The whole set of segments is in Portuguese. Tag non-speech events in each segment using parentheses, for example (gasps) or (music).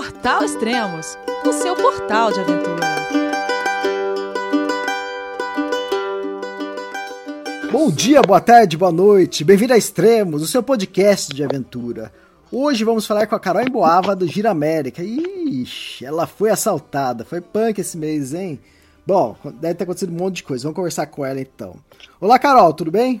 Portal Extremos, o seu portal de aventura. Bom dia, boa tarde, boa noite. Bem-vindo a Extremos, o seu podcast de aventura. Hoje vamos falar com a Carol Emboava do Gira América. Ixi, ela foi assaltada. Foi punk esse mês, hein? Bom, deve ter acontecido um monte de coisa. Vamos conversar com ela então. Olá, Carol, tudo bem?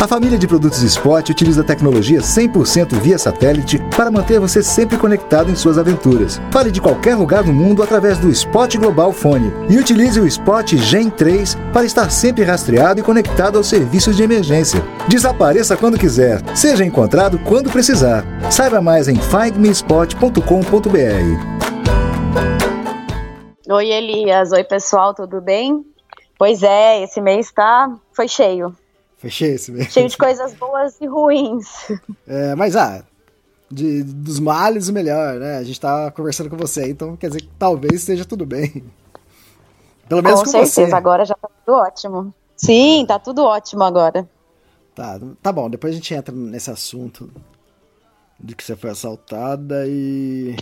A família de produtos Spot utiliza tecnologia 100% via satélite para manter você sempre conectado em suas aventuras. Fale de qualquer lugar do mundo através do Spot Global Fone e utilize o Spot Gen 3 para estar sempre rastreado e conectado aos serviços de emergência. Desapareça quando quiser, seja encontrado quando precisar. Saiba mais em findmespot.com.br. Oi, Elias. Oi, pessoal, tudo bem? Pois é, esse mês tá foi cheio. Fechei esse mesmo. Cheio de coisas boas e ruins. É, mas ah, de, dos males o melhor, né? A gente tá conversando com você, então quer dizer que talvez esteja tudo bem. Pelo menos com, com certeza, você. agora já tá tudo ótimo. Sim, tá tudo ótimo agora. Tá, tá bom, depois a gente entra nesse assunto de que você foi assaltada e.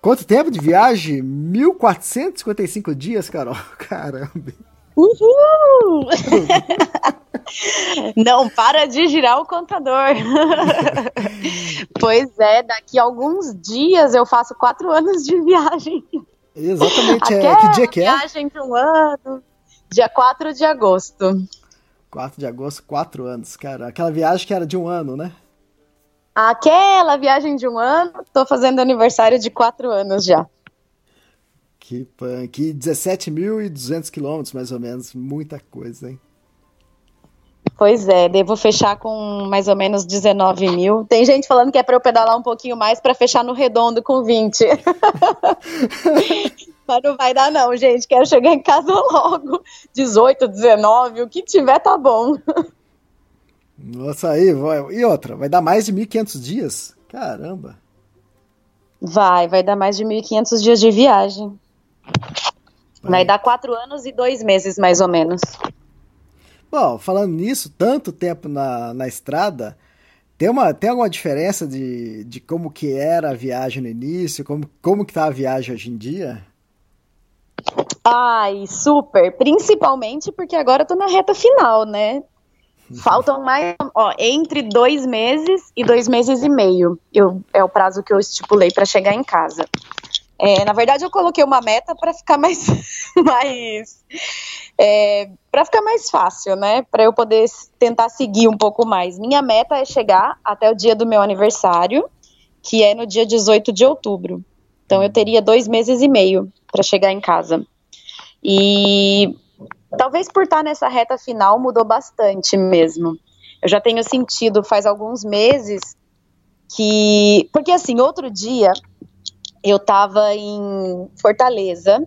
Quanto tempo de viagem? 1455 dias, Carol. (laughs) Caramba. Uhul! (laughs) Não para de girar o contador. (laughs) pois é, daqui a alguns dias eu faço quatro anos de viagem. Exatamente, é. Que dia que é? Viagem de um ano. Dia 4 de agosto. 4 de agosto, quatro anos, cara. Aquela viagem que era de um ano, né? Aquela viagem de um ano, tô fazendo aniversário de quatro anos já. Que punk. 17.200 quilômetros, mais ou menos. Muita coisa, hein? Pois é, devo fechar com mais ou menos 19 mil. Tem gente falando que é para eu pedalar um pouquinho mais para fechar no redondo com 20. (laughs) Mas não vai dar, não, gente. Quero chegar em casa logo. 18, 19, o que tiver tá bom. Nossa, aí, vai. e outra, vai dar mais de 1.500 dias? Caramba. Vai, vai dar mais de 1.500 dias de viagem. Vai dar quatro anos e dois meses, mais ou menos. Bom, falando nisso, tanto tempo na, na estrada, tem, uma, tem alguma diferença de, de como que era a viagem no início, como, como que tá a viagem hoje em dia? Ai, super! Principalmente porque agora eu tô na reta final, né? Faltam mais, ó, entre dois meses e dois meses e meio. Eu, é o prazo que eu estipulei para chegar em casa. É, na verdade, eu coloquei uma meta para ficar mais, (laughs) mais é, para ficar mais fácil, né? Para eu poder tentar seguir um pouco mais. Minha meta é chegar até o dia do meu aniversário, que é no dia 18 de outubro. Então, eu teria dois meses e meio para chegar em casa. E talvez por estar nessa reta final mudou bastante mesmo. Eu já tenho sentido faz alguns meses que. Porque assim, outro dia eu estava em Fortaleza,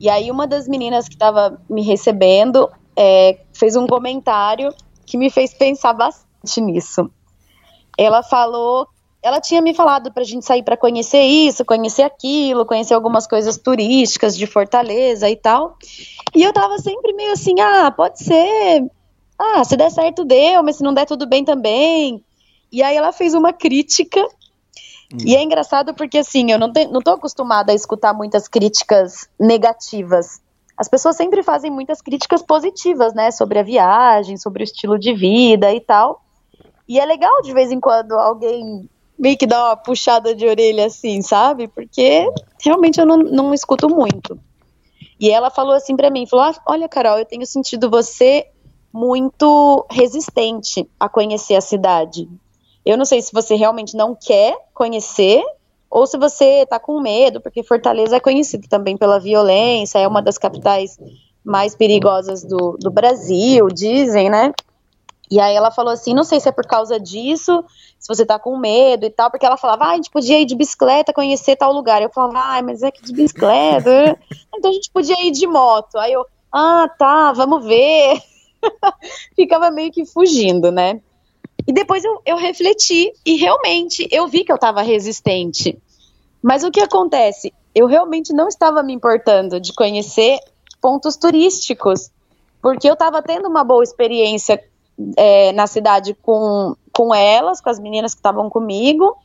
e aí uma das meninas que estava me recebendo é, fez um comentário que me fez pensar bastante nisso. Ela falou, ela tinha me falado para a gente sair para conhecer isso, conhecer aquilo, conhecer algumas coisas turísticas de Fortaleza e tal. E eu tava sempre meio assim, ah, pode ser, ah, se der certo deu, mas se não der tudo bem também. E aí ela fez uma crítica e é engraçado porque, assim, eu não, te, não tô acostumada a escutar muitas críticas negativas. As pessoas sempre fazem muitas críticas positivas, né? Sobre a viagem, sobre o estilo de vida e tal. E é legal de vez em quando alguém meio que dá uma puxada de orelha assim, sabe? Porque realmente eu não, não escuto muito. E ela falou assim para mim, falou: ah, "Olha, Carol, eu tenho sentido você muito resistente a conhecer a cidade. Eu não sei se você realmente não quer conhecer ou se você está com medo, porque Fortaleza é conhecido também pela violência, é uma das capitais mais perigosas do, do Brasil, dizem, né? E aí ela falou assim, não sei se é por causa disso, se você tá com medo e tal, porque ela falava, ah, a gente podia ir de bicicleta, conhecer tal lugar. Eu falava, ah, mas é que de bicicleta. (laughs) então a gente podia ir de moto. Aí eu, ah, tá, vamos ver. (laughs) Ficava meio que fugindo, né? E depois eu, eu refleti e realmente eu vi que eu estava resistente. Mas o que acontece? Eu realmente não estava me importando de conhecer pontos turísticos, porque eu estava tendo uma boa experiência é, na cidade com, com elas, com as meninas que estavam comigo.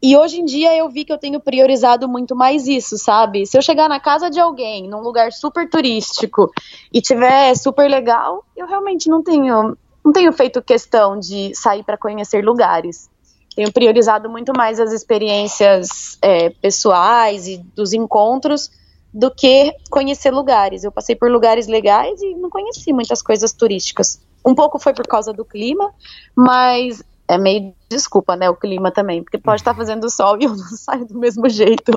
E hoje em dia eu vi que eu tenho priorizado muito mais isso, sabe? Se eu chegar na casa de alguém, num lugar super turístico, e tiver super legal, eu realmente não tenho, não tenho feito questão de sair para conhecer lugares. Tenho priorizado muito mais as experiências é, pessoais e dos encontros do que conhecer lugares. Eu passei por lugares legais e não conheci muitas coisas turísticas. Um pouco foi por causa do clima, mas é meio desculpa, né, o clima também, porque pode estar fazendo sol (laughs) e eu não saio do mesmo jeito.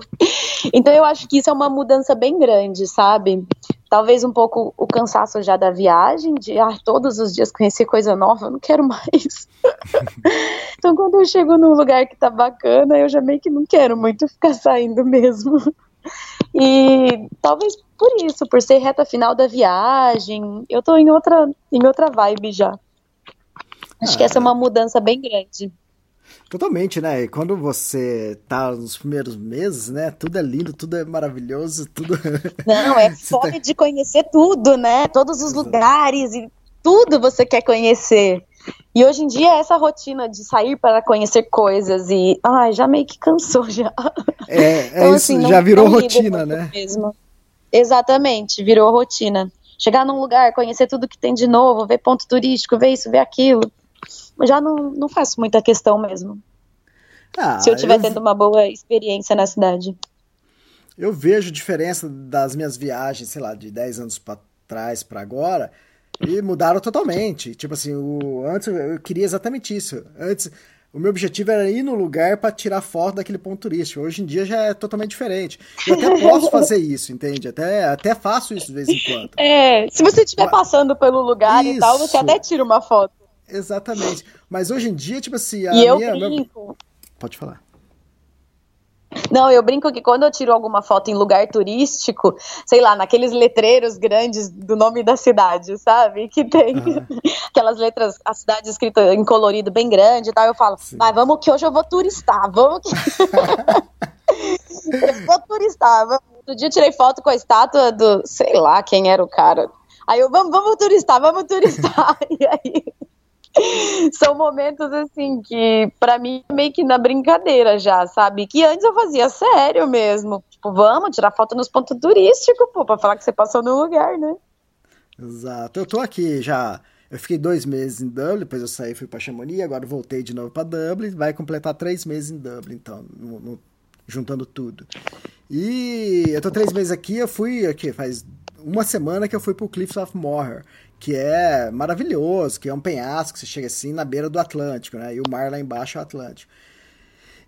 Então eu acho que isso é uma mudança bem grande, sabe? Talvez um pouco o cansaço já da viagem, de ah, todos os dias conhecer coisa nova, eu não quero mais. (laughs) então quando eu chego num lugar que tá bacana, eu já meio que não quero muito ficar saindo mesmo. E talvez por isso, por ser reta final da viagem, eu tô em outra, em outra vibe já. Acho ah, que essa é uma mudança bem grande. Totalmente, né? E quando você tá nos primeiros meses, né? Tudo é lindo, tudo é maravilhoso, tudo. (laughs) Não, é fome tá... de conhecer tudo, né? Todos os lugares e tudo você quer conhecer. E hoje em dia essa rotina de sair para conhecer coisas e ai, já meio que cansou já. É, é (laughs) então, isso, assim, já virou rotina, né? Mesmo. Exatamente, virou rotina. Chegar num lugar, conhecer tudo que tem de novo, ver ponto turístico, ver isso, ver aquilo. Já não, não faço muita questão mesmo. Ah, se eu estiver eu... tendo uma boa experiência na cidade. Eu vejo diferença das minhas viagens, sei lá, de 10 anos para trás para agora e mudaram totalmente. Tipo assim, o, antes eu queria exatamente isso. Antes, o meu objetivo era ir no lugar para tirar foto daquele ponto turístico. Hoje em dia já é totalmente diferente. Eu até posso (laughs) fazer isso, entende? Até, até faço isso de vez em quando. É, se você estiver passando pelo lugar isso. e tal, você até tira uma foto. Exatamente. Mas hoje em dia, tipo assim, a e minha, eu brinco. Meu... Pode falar. Não, eu brinco que quando eu tiro alguma foto em lugar turístico, sei lá, naqueles letreiros grandes do nome da cidade, sabe? Que tem uhum. (laughs) aquelas letras, a cidade escrita em colorido bem grande e tal, eu falo, mas vamos que hoje eu vou turistar, vamos que... (laughs) eu vou turistar. Vamos. Outro dia eu tirei foto com a estátua do, sei lá quem era o cara. Aí eu, vamos, vamos turistar, vamos turistar. (laughs) e aí (laughs) são momentos assim que para mim meio que na brincadeira já, sabe? Que antes eu fazia sério mesmo. Tipo, vamos tirar foto nos pontos turísticos, pô, pra falar que você passou no lugar, né? Exato. Eu tô aqui já. Eu fiquei dois meses em Dublin, depois eu saí fui para Chamonix, agora voltei de novo para Dublin, vai completar três meses em Dublin, então, no, no, juntando tudo. E eu tô três meses aqui, eu fui aqui, faz uma semana que eu fui pro Cliffs of Moher, que é maravilhoso, que é um penhasco, que você chega assim na beira do Atlântico, né? E o mar lá embaixo é o Atlântico.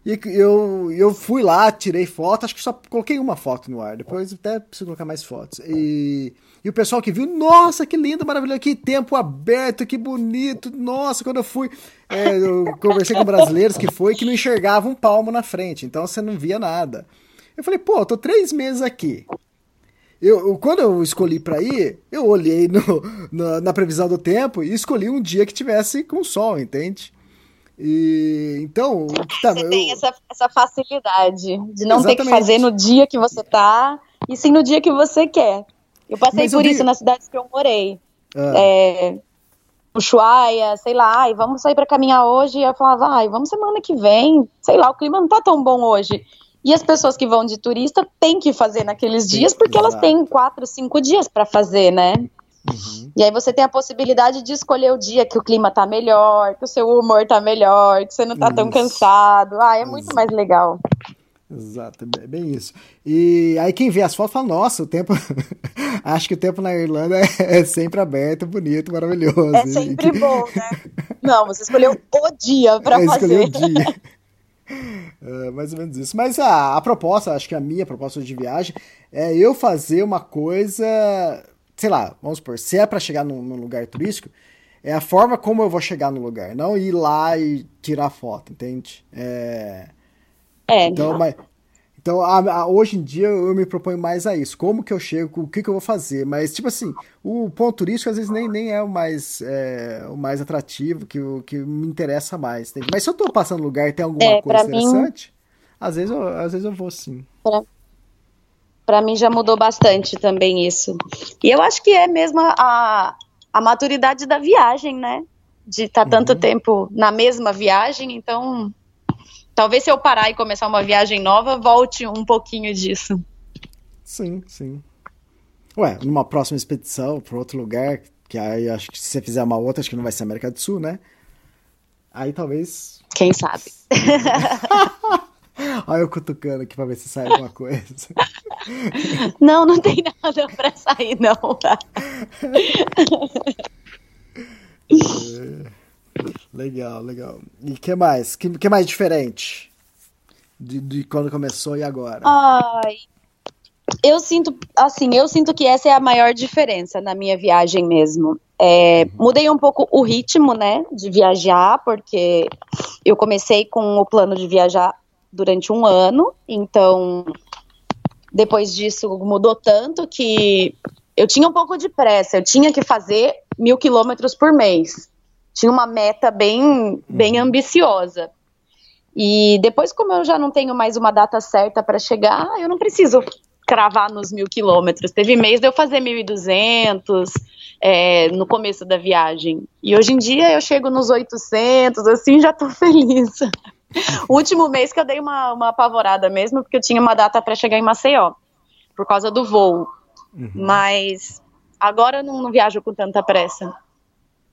E eu, eu fui lá, tirei foto, acho que só coloquei uma foto no ar, depois até preciso colocar mais fotos. E, e o pessoal que viu, nossa, que lindo, maravilhoso, que tempo aberto, que bonito, nossa, quando eu fui, é, eu conversei com brasileiros que foi que não enxergavam um palmo na frente, então você não via nada. Eu falei, pô, eu tô três meses aqui, eu, quando eu escolhi para ir, eu olhei no, no, na previsão do tempo e escolhi um dia que tivesse com sol, entende? E, então, tá, você eu... tem essa, essa facilidade de não Exatamente. ter que fazer no dia que você tá, e sim no dia que você quer. Eu passei Mas por eu isso vi... nas cidades que eu morei. Ah. É, Ushuaia, sei lá, e vamos sair para caminhar hoje. E eu falava, ai, vamos semana que vem, sei lá, o clima não tá tão bom hoje. E as pessoas que vão de turista têm que fazer naqueles dias, porque elas têm quatro, cinco dias para fazer, né? Uhum. E aí você tem a possibilidade de escolher o dia que o clima tá melhor, que o seu humor tá melhor, que você não tá isso. tão cansado. Ah, é muito mais legal. Exato, é bem isso. E aí quem vê as fotos fala, nossa, o tempo. (laughs) Acho que o tempo na Irlanda é, (laughs) é sempre aberto, bonito, maravilhoso. É sempre bom, né? Não, você escolheu o dia para fazer. Escolheu o dia. (laughs) É, mais ou menos isso. Mas a, a proposta, acho que a minha proposta de viagem é eu fazer uma coisa, sei lá, vamos supor, se é para chegar num, num, lugar turístico, é a forma como eu vou chegar no lugar, não ir lá e tirar foto, entende? É. É, então, mas, então, a, a, hoje em dia eu me proponho mais a isso. Como que eu chego, o que, que eu vou fazer? Mas, tipo assim, o ponto turístico às vezes nem, nem é o mais, é, o mais atrativo, que, o, que me interessa mais. Entende? Mas se eu tô passando lugar e tem alguma é, coisa interessante, mim, Às vezes eu, às vezes eu vou sim. Pra mim já mudou bastante também isso. E eu acho que é mesmo a, a maturidade da viagem, né? De estar tanto tempo na mesma viagem, então talvez se eu parar e começar uma viagem nova, volte um pouquinho disso. Sim, sim. Ué, numa próxima expedição para outro lugar, que aí acho que se você fizer uma outra, acho que não vai ser América do Sul, né? Aí talvez. Quem sabe? (laughs) Olha eu cutucando aqui pra ver se sai alguma coisa. (laughs) Não, não tem nada pra sair, não. (laughs) Legal, legal. E que mais? Que, que mais diferente? De, de quando começou e agora? Ai, eu sinto, assim, eu sinto que essa é a maior diferença na minha viagem mesmo. É, mudei um pouco o ritmo, né, de viajar, porque eu comecei com o plano de viajar durante um ano, então depois disso mudou tanto que eu tinha um pouco de pressa, eu tinha que fazer mil quilômetros por mês. Tinha uma meta bem, bem ambiciosa. E depois, como eu já não tenho mais uma data certa para chegar, eu não preciso cravar nos mil quilômetros. Teve mês de eu fazer 1.200 é, no começo da viagem. E hoje em dia eu chego nos 800, assim, já tô (laughs) feliz. o último mês que eu dei uma, uma apavorada mesmo, porque eu tinha uma data para chegar em Maceió, por causa do voo. Uhum. Mas agora eu não, não viajo com tanta pressa.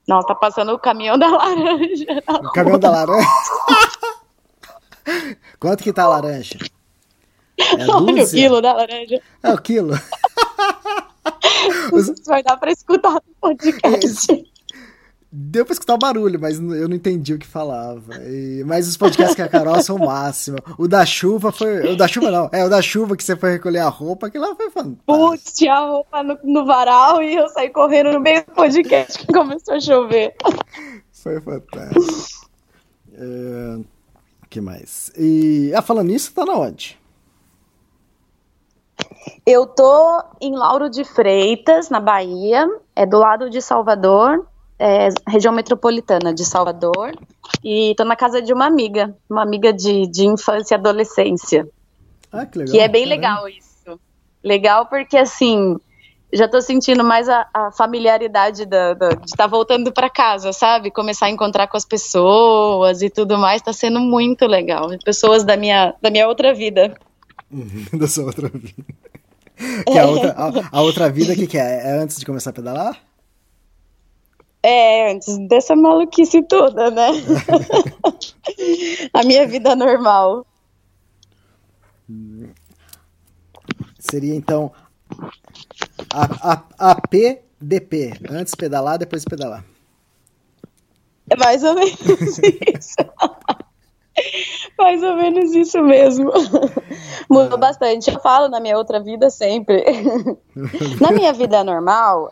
Não, tá passando o caminhão da laranja. O caminhão da laranja? (laughs) Quanto que tá a laranja? É Olha o quilo da laranja. É o quilo. (laughs) Os... Vai dar pra escutar no podcast. Deu pra escutar o barulho, mas eu não entendi o que falava. E... Mas os podcasts que a Carol são o máximo. O da chuva foi. O da chuva não. É, o da chuva que você foi recolher a roupa, que lá foi fantástico. Putz, tinha a roupa no, no varal e eu saí correndo no meio do podcast que começou a chover. Foi fantástico. É... O que mais? E. Ah, falando nisso, tá na onde? Eu tô em Lauro de Freitas, na Bahia, é do lado de Salvador, é, região metropolitana de Salvador, e tô na casa de uma amiga, uma amiga de, de infância e adolescência. Ah, que legal. Que é bem legal isso. Legal porque, assim, já tô sentindo mais a, a familiaridade da, da, de estar tá voltando para casa, sabe? Começar a encontrar com as pessoas e tudo mais, tá sendo muito legal. Pessoas da minha, da minha outra vida. (laughs) da sua outra vida. Que a, outra, a, a outra vida, o que, que é? É antes de começar a pedalar? É, antes dessa maluquice toda, né? (laughs) a minha vida normal. Seria então a, a, APDP. Antes pedalar, depois pedalar. É mais ou menos isso. (laughs) Mais ou menos isso mesmo. Mudou ah. bastante. Eu falo na minha outra vida sempre. (laughs) na minha vida normal.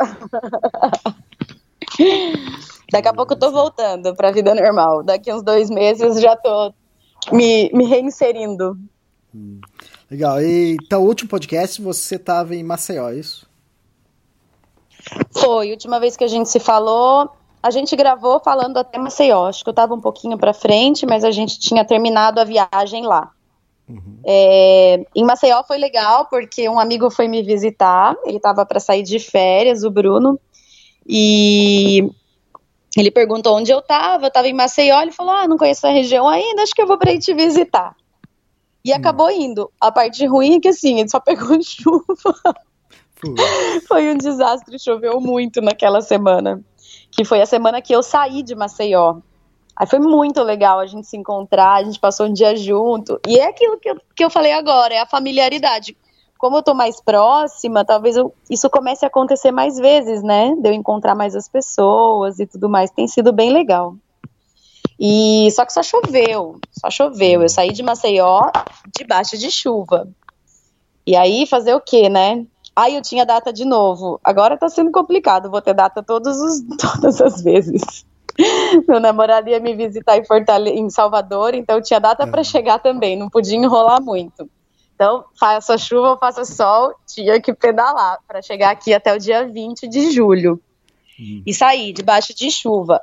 Daqui a pouco eu tô voltando pra vida normal. Daqui uns dois meses já tô me, me reinserindo. Hum. Legal. E, então, o último podcast você tava em Maceió, é isso? Foi. A última vez que a gente se falou, a gente gravou falando até Maceió. Acho que eu estava um pouquinho para frente, mas a gente tinha terminado a viagem lá. Uhum. É, em Maceió foi legal porque um amigo foi me visitar. Ele estava para sair de férias, o Bruno, e ele perguntou onde eu estava. Eu estava em Maceió. Ele falou: Ah, não conheço a região ainda. Acho que eu vou para ir te visitar. E uhum. acabou indo. A parte ruim é que assim, ele só pegou (laughs) chuva. Foi um desastre, choveu muito naquela semana que foi a semana que eu saí de Maceió. Aí foi muito legal a gente se encontrar, a gente passou um dia junto. E é aquilo que eu, que eu falei agora, é a familiaridade. Como eu tô mais próxima, talvez eu, isso comece a acontecer mais vezes, né? De eu encontrar mais as pessoas e tudo mais. Tem sido bem legal. E só que só choveu, só choveu. Eu saí de Maceió debaixo de chuva. E aí fazer o quê, né? Aí eu tinha data de novo. Agora tá sendo complicado, vou ter data todos os, (laughs) todas as vezes. Meu namorado ia me visitar em, Fortale em Salvador, então tinha data é. para chegar também, não podia enrolar muito. Então, faça chuva ou faça sol, tinha que pedalar para chegar aqui até o dia 20 de julho. Hum. E sair debaixo de chuva.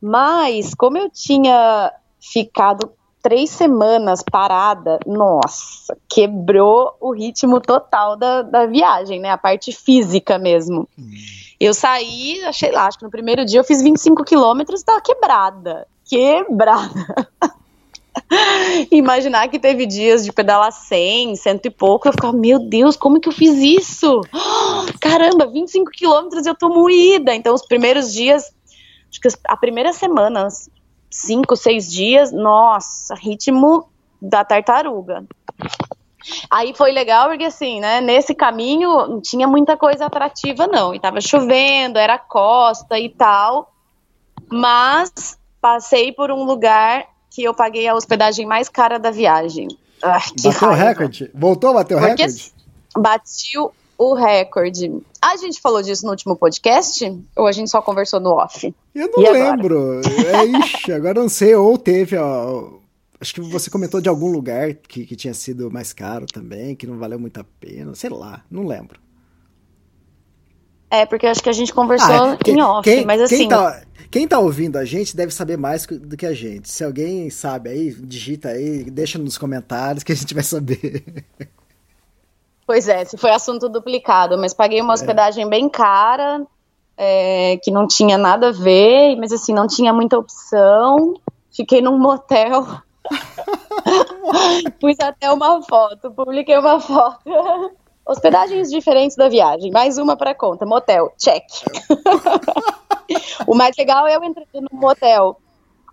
Mas, como eu tinha ficado três semanas parada, nossa, quebrou o ritmo total da, da viagem, né? A parte física mesmo. Hum. Eu saí, achei lá, acho que no primeiro dia eu fiz 25 quilômetros e tava quebrada. Quebrada. (laughs) (laughs) Imaginar que teve dias de pedalar 100, cento e pouco, eu ficava, meu Deus, como que eu fiz isso? (gasps) Caramba, 25 quilômetros eu tô moída. Então, os primeiros dias, acho que a primeira semana, cinco, seis dias, nossa, ritmo da tartaruga. Aí foi legal porque assim, né, nesse caminho não tinha muita coisa atrativa não, e tava chovendo, era costa e tal, mas passei por um lugar que eu paguei a hospedagem mais cara da viagem. Ah, bateu o recorde? Voltou a bater o porque recorde? Batiu o recorde. A gente falou disso no último podcast? Ou a gente só conversou no off? Eu não e lembro. É, ixi, agora não sei. Ou teve, ó, Acho que você comentou de algum lugar que, que tinha sido mais caro também, que não valeu muito a pena. Sei lá, não lembro. É, porque acho que a gente conversou ah, é. em off, quem, mas assim... Quem tá, quem tá ouvindo a gente deve saber mais do que a gente. Se alguém sabe aí, digita aí, deixa nos comentários que a gente vai saber. Pois é, se foi assunto duplicado, mas paguei uma é. hospedagem é. bem cara, é, que não tinha nada a ver, mas assim, não tinha muita opção. Fiquei num motel. (laughs) (laughs) Pus até uma foto, publiquei uma foto. Hospedagens diferentes da viagem, mais uma para conta, motel, check. (laughs) o mais legal é eu entrar num motel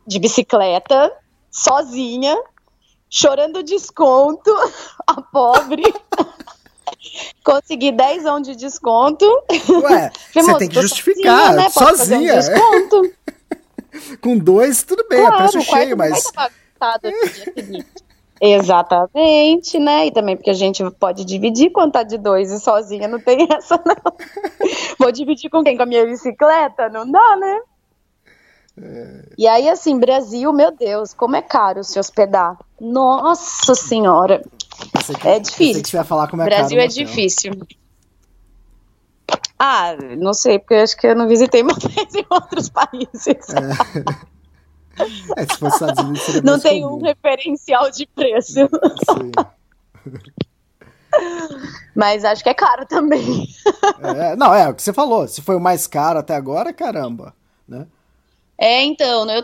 de bicicleta, sozinha, chorando desconto, (laughs) a pobre. (laughs) Consegui 10 on de desconto. Ué, você tem que justificar, sozinha. Né? sozinha. Um desconto. Com dois, tudo bem, claro, é preço cheio, mas. seguinte. Exatamente, né? E também porque a gente pode dividir quando tá de dois e sozinha não tem (laughs) essa, não. Vou dividir com quem? Com a minha bicicleta? Não dá, né? É... E aí, assim, Brasil, meu Deus, como é caro se hospedar. Nossa Senhora. Que, é difícil. Que você ia falar como é Brasil caro é difícil. Ah, não sei, porque acho que eu não visitei motéis (laughs) em outros países. É. é se fosse Estados Unidos, seria Não tem comum. um referencial de preço. Sim. Mas acho que é caro também. É, não, é o que você falou. Se foi o mais caro até agora, caramba, né? É, então, eu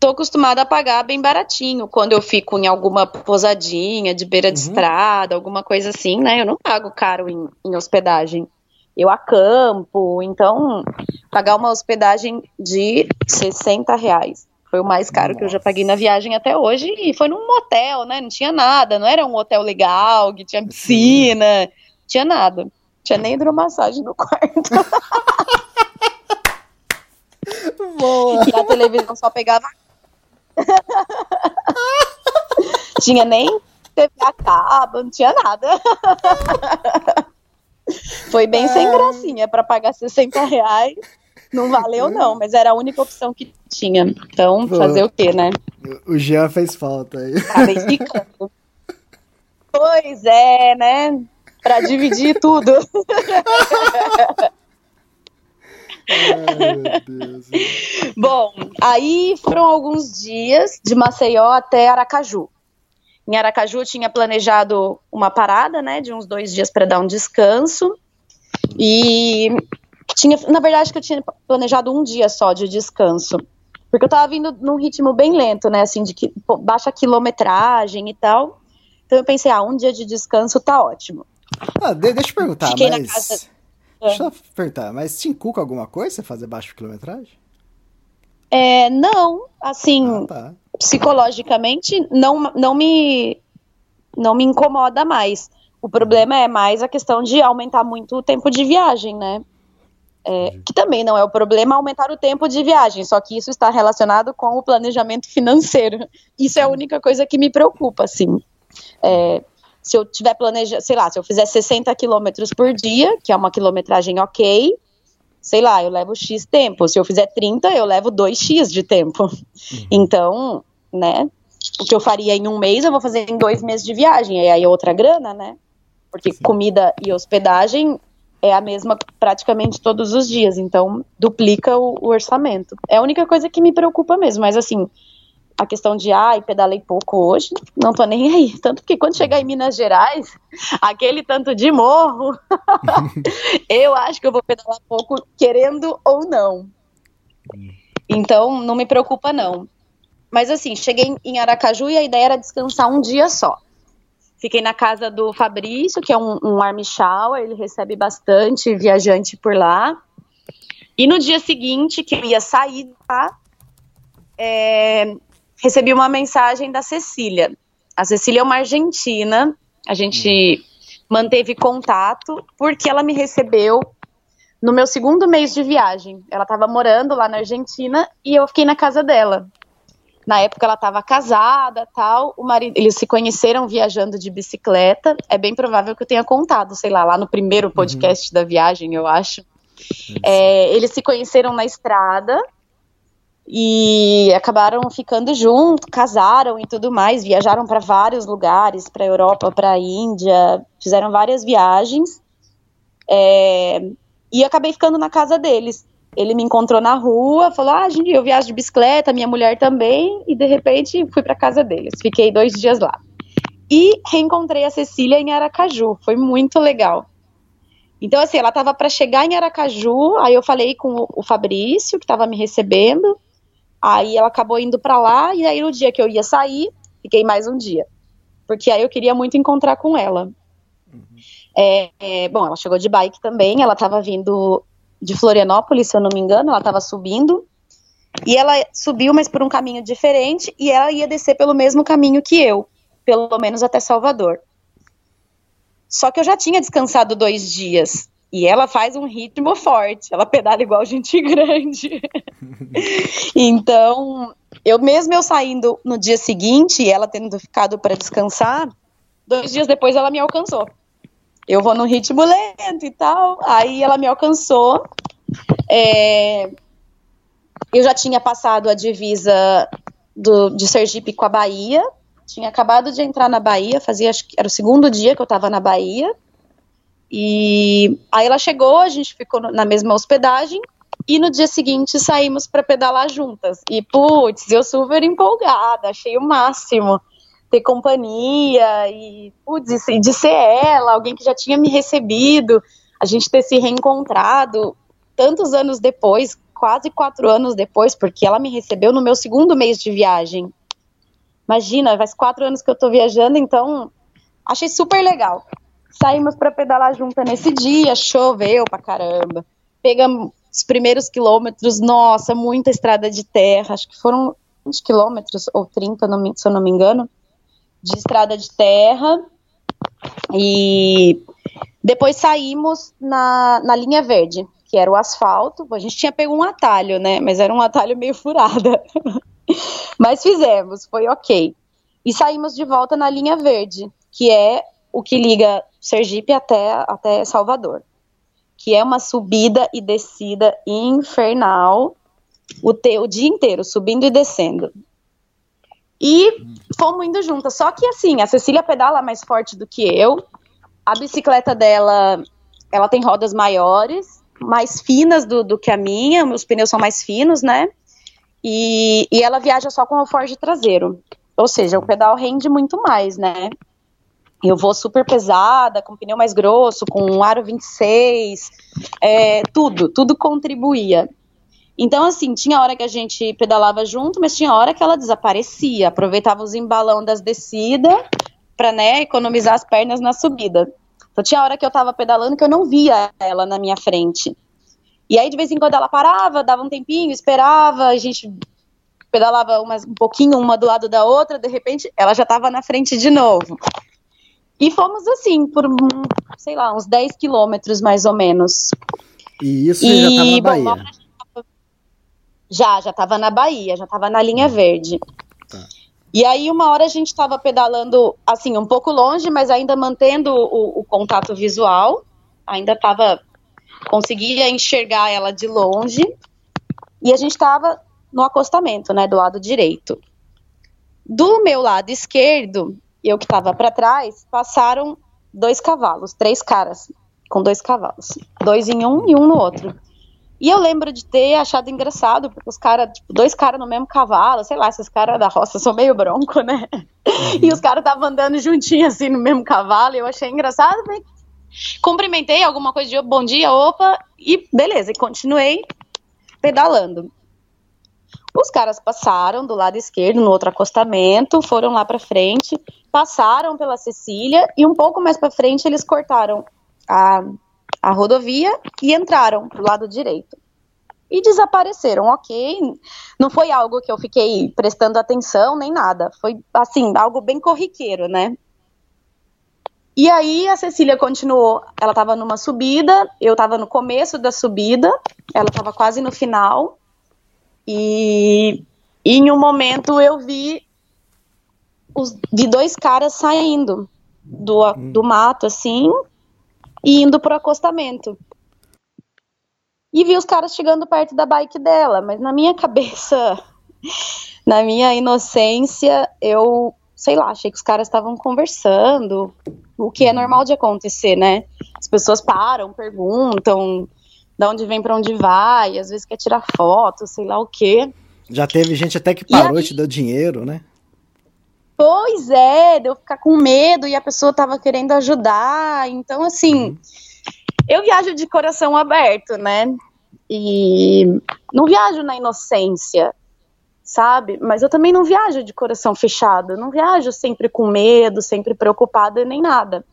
tô acostumada a pagar bem baratinho quando eu fico em alguma pousadinha de beira de uhum. estrada, alguma coisa assim, né? Eu não pago caro em, em hospedagem. Eu acampo, então pagar uma hospedagem de 60 reais. Foi o mais caro Nossa. que eu já paguei na viagem até hoje e foi num motel, né? Não tinha nada, não era um hotel legal, que tinha piscina, Sim. tinha nada. Tinha nem hidromassagem no quarto. (laughs) Boa. E a televisão só pegava. (laughs) tinha nem TV a cabo, não tinha nada. (laughs) Foi bem é. sem gracinha para pagar 60 reais. Não valeu, não, mas era a única opção que tinha. Então, Pô, fazer o quê, né? O Jean fez falta aí. pois é, né? Para dividir tudo. (laughs) Ai, Bom, aí foram alguns dias de Maceió até Aracaju. Em Aracaju eu tinha planejado uma parada, né, de uns dois dias para dar um descanso. E tinha, na verdade, que eu tinha planejado um dia só de descanso. Porque eu tava vindo num ritmo bem lento, né, assim, de que, baixa quilometragem e tal. Então eu pensei, ah, um dia de descanso tá ótimo. Ah, deixa eu perguntar, Fiquei mas... na casa... Deixa eu perguntar, mas te inculca alguma coisa você fazer baixa quilometragem? É, não, assim, ah, tá. psicologicamente não, não me não me incomoda mais. O problema é mais a questão de aumentar muito o tempo de viagem, né? É, que também não é o problema aumentar o tempo de viagem, só que isso está relacionado com o planejamento (laughs) financeiro. Isso é a única coisa que me preocupa, assim. É, se eu tiver planejado, sei lá, se eu fizer 60 quilômetros por dia, que é uma quilometragem ok, sei lá, eu levo X tempo. Se eu fizer 30, eu levo 2X de tempo. Uhum. Então, né, o que eu faria em um mês, eu vou fazer em dois meses de viagem. E aí é outra grana, né? Porque Sim. comida e hospedagem é a mesma praticamente todos os dias. Então, duplica o, o orçamento. É a única coisa que me preocupa mesmo. Mas, assim, a questão de, ai, pedalei pouco hoje, não tô nem aí. (laughs) Tanto que quando chegar em Minas Gerais, aquele tanto de morro, (laughs) eu acho que eu vou pedalar pouco, querendo ou não. Então, não me preocupa, não. Mas assim, cheguei em Aracaju e a ideia era descansar um dia só. Fiquei na casa do Fabrício, que é um, um army shower, ele recebe bastante viajante por lá. E no dia seguinte, que eu ia sair lá, é, recebi uma mensagem da Cecília. A Cecília é uma argentina, a gente manteve contato porque ela me recebeu no meu segundo mês de viagem. Ela estava morando lá na Argentina e eu fiquei na casa dela. Na época ela estava casada, tal. O marido, eles se conheceram viajando de bicicleta. É bem provável que eu tenha contado, sei lá, lá no primeiro podcast uhum. da viagem, eu acho. É, eles se conheceram na estrada e acabaram ficando juntos, casaram e tudo mais, viajaram para vários lugares, para Europa, para Índia, fizeram várias viagens. É, e acabei ficando na casa deles. Ele me encontrou na rua, falou: Ah, gente, eu viajo de bicicleta, minha mulher também, e de repente fui para casa deles. Fiquei dois dias lá. E reencontrei a Cecília em Aracaju, foi muito legal. Então, assim, ela estava para chegar em Aracaju, aí eu falei com o Fabrício, que estava me recebendo, aí ela acabou indo para lá, e aí no dia que eu ia sair, fiquei mais um dia. Porque aí eu queria muito encontrar com ela. Uhum. É, é, bom, ela chegou de bike também, ela estava vindo de Florianópolis, se eu não me engano, ela estava subindo. E ela subiu, mas por um caminho diferente, e ela ia descer pelo mesmo caminho que eu, pelo menos até Salvador. Só que eu já tinha descansado dois dias. E ela faz um ritmo forte, ela pedala igual gente (laughs) grande. (laughs) então, eu mesmo eu saindo no dia seguinte, e ela tendo ficado para descansar, dois dias depois ela me alcançou eu vou no ritmo lento e tal. Aí ela me alcançou. É, eu já tinha passado a divisa do, de Sergipe com a Bahia. Tinha acabado de entrar na Bahia, fazia acho que era o segundo dia que eu estava na Bahia. E aí ela chegou, a gente ficou na mesma hospedagem e no dia seguinte saímos para pedalar juntas. E putz, eu super empolgada, achei o máximo ter companhia e putz, de ser ela, alguém que já tinha me recebido, a gente ter se reencontrado tantos anos depois, quase quatro anos depois, porque ela me recebeu no meu segundo mês de viagem. Imagina, faz quatro anos que eu tô viajando, então achei super legal. Saímos para pedalar junto nesse dia, choveu pra caramba. Pegamos os primeiros quilômetros, nossa, muita estrada de terra, acho que foram 20 quilômetros ou 30, se eu não me engano de estrada de terra e depois saímos na, na linha verde, que era o asfalto. A gente tinha pego um atalho, né? Mas era um atalho meio (laughs) furada. Mas fizemos, foi ok. E saímos de volta na linha verde, que é o que liga Sergipe até, até Salvador. Que é uma subida e descida infernal o, te, o dia inteiro, subindo e descendo. E fomos indo juntas. Só que assim, a Cecília pedala mais forte do que eu. A bicicleta dela, ela tem rodas maiores, mais finas do, do que a minha. Os pneus são mais finos, né? E, e ela viaja só com o forge traseiro. Ou seja, o pedal rende muito mais, né? Eu vou super pesada, com pneu mais grosso, com um aro 26, é, tudo, tudo contribuía. Então, assim, tinha hora que a gente pedalava junto, mas tinha hora que ela desaparecia. Aproveitava os embalão das descidas para, né, economizar as pernas na subida. Então, tinha hora que eu tava pedalando que eu não via ela na minha frente. E aí, de vez em quando, ela parava, dava um tempinho, esperava, a gente pedalava umas, um pouquinho uma do lado da outra, de repente, ela já estava na frente de novo. E fomos assim, por, sei lá, uns 10 quilômetros mais ou menos. E isso e, já estava na Bahia. Bom, já, já estava na Bahia, já estava na linha hum. verde. Tá. E aí, uma hora a gente estava pedalando, assim, um pouco longe, mas ainda mantendo o, o contato visual. Ainda estava. conseguia enxergar ela de longe. E a gente estava no acostamento, né, do lado direito. Do meu lado esquerdo, eu que estava para trás, passaram dois cavalos, três caras com dois cavalos, dois em um e um no outro. E eu lembro de ter achado engraçado, porque os caras, tipo, dois caras no mesmo cavalo, sei lá, esses caras da roça são meio bronco, né? Uhum. (laughs) E os caras estavam andando juntinho assim no mesmo cavalo, e eu achei engraçado, né? Cumprimentei alguma coisa de bom dia, opa, e beleza, e continuei pedalando. Os caras passaram do lado esquerdo, no outro acostamento, foram lá para frente, passaram pela Cecília e um pouco mais para frente eles cortaram a a rodovia e entraram pro lado direito. E desapareceram, ok. Não foi algo que eu fiquei prestando atenção nem nada. Foi, assim, algo bem corriqueiro, né? E aí a Cecília continuou. Ela estava numa subida, eu estava no começo da subida, ela estava quase no final. E, e, em um momento eu vi os, vi dois caras saindo do, do mato, assim, e indo pro acostamento. E vi os caras chegando perto da bike dela, mas na minha (laughs) cabeça, na minha inocência, eu, sei lá, achei que os caras estavam conversando, o que é normal de acontecer, né? As pessoas param, perguntam de onde vem para onde vai, às vezes quer tirar foto, sei lá o quê. Já teve gente até que parou e, aí, e te deu dinheiro, né? Pois é, de eu ficar com medo e a pessoa tava querendo ajudar. Então, assim, uhum. eu viajo de coração aberto, né? E não viajo na inocência, sabe? Mas eu também não viajo de coração fechado. Não viajo sempre com medo, sempre preocupada nem nada.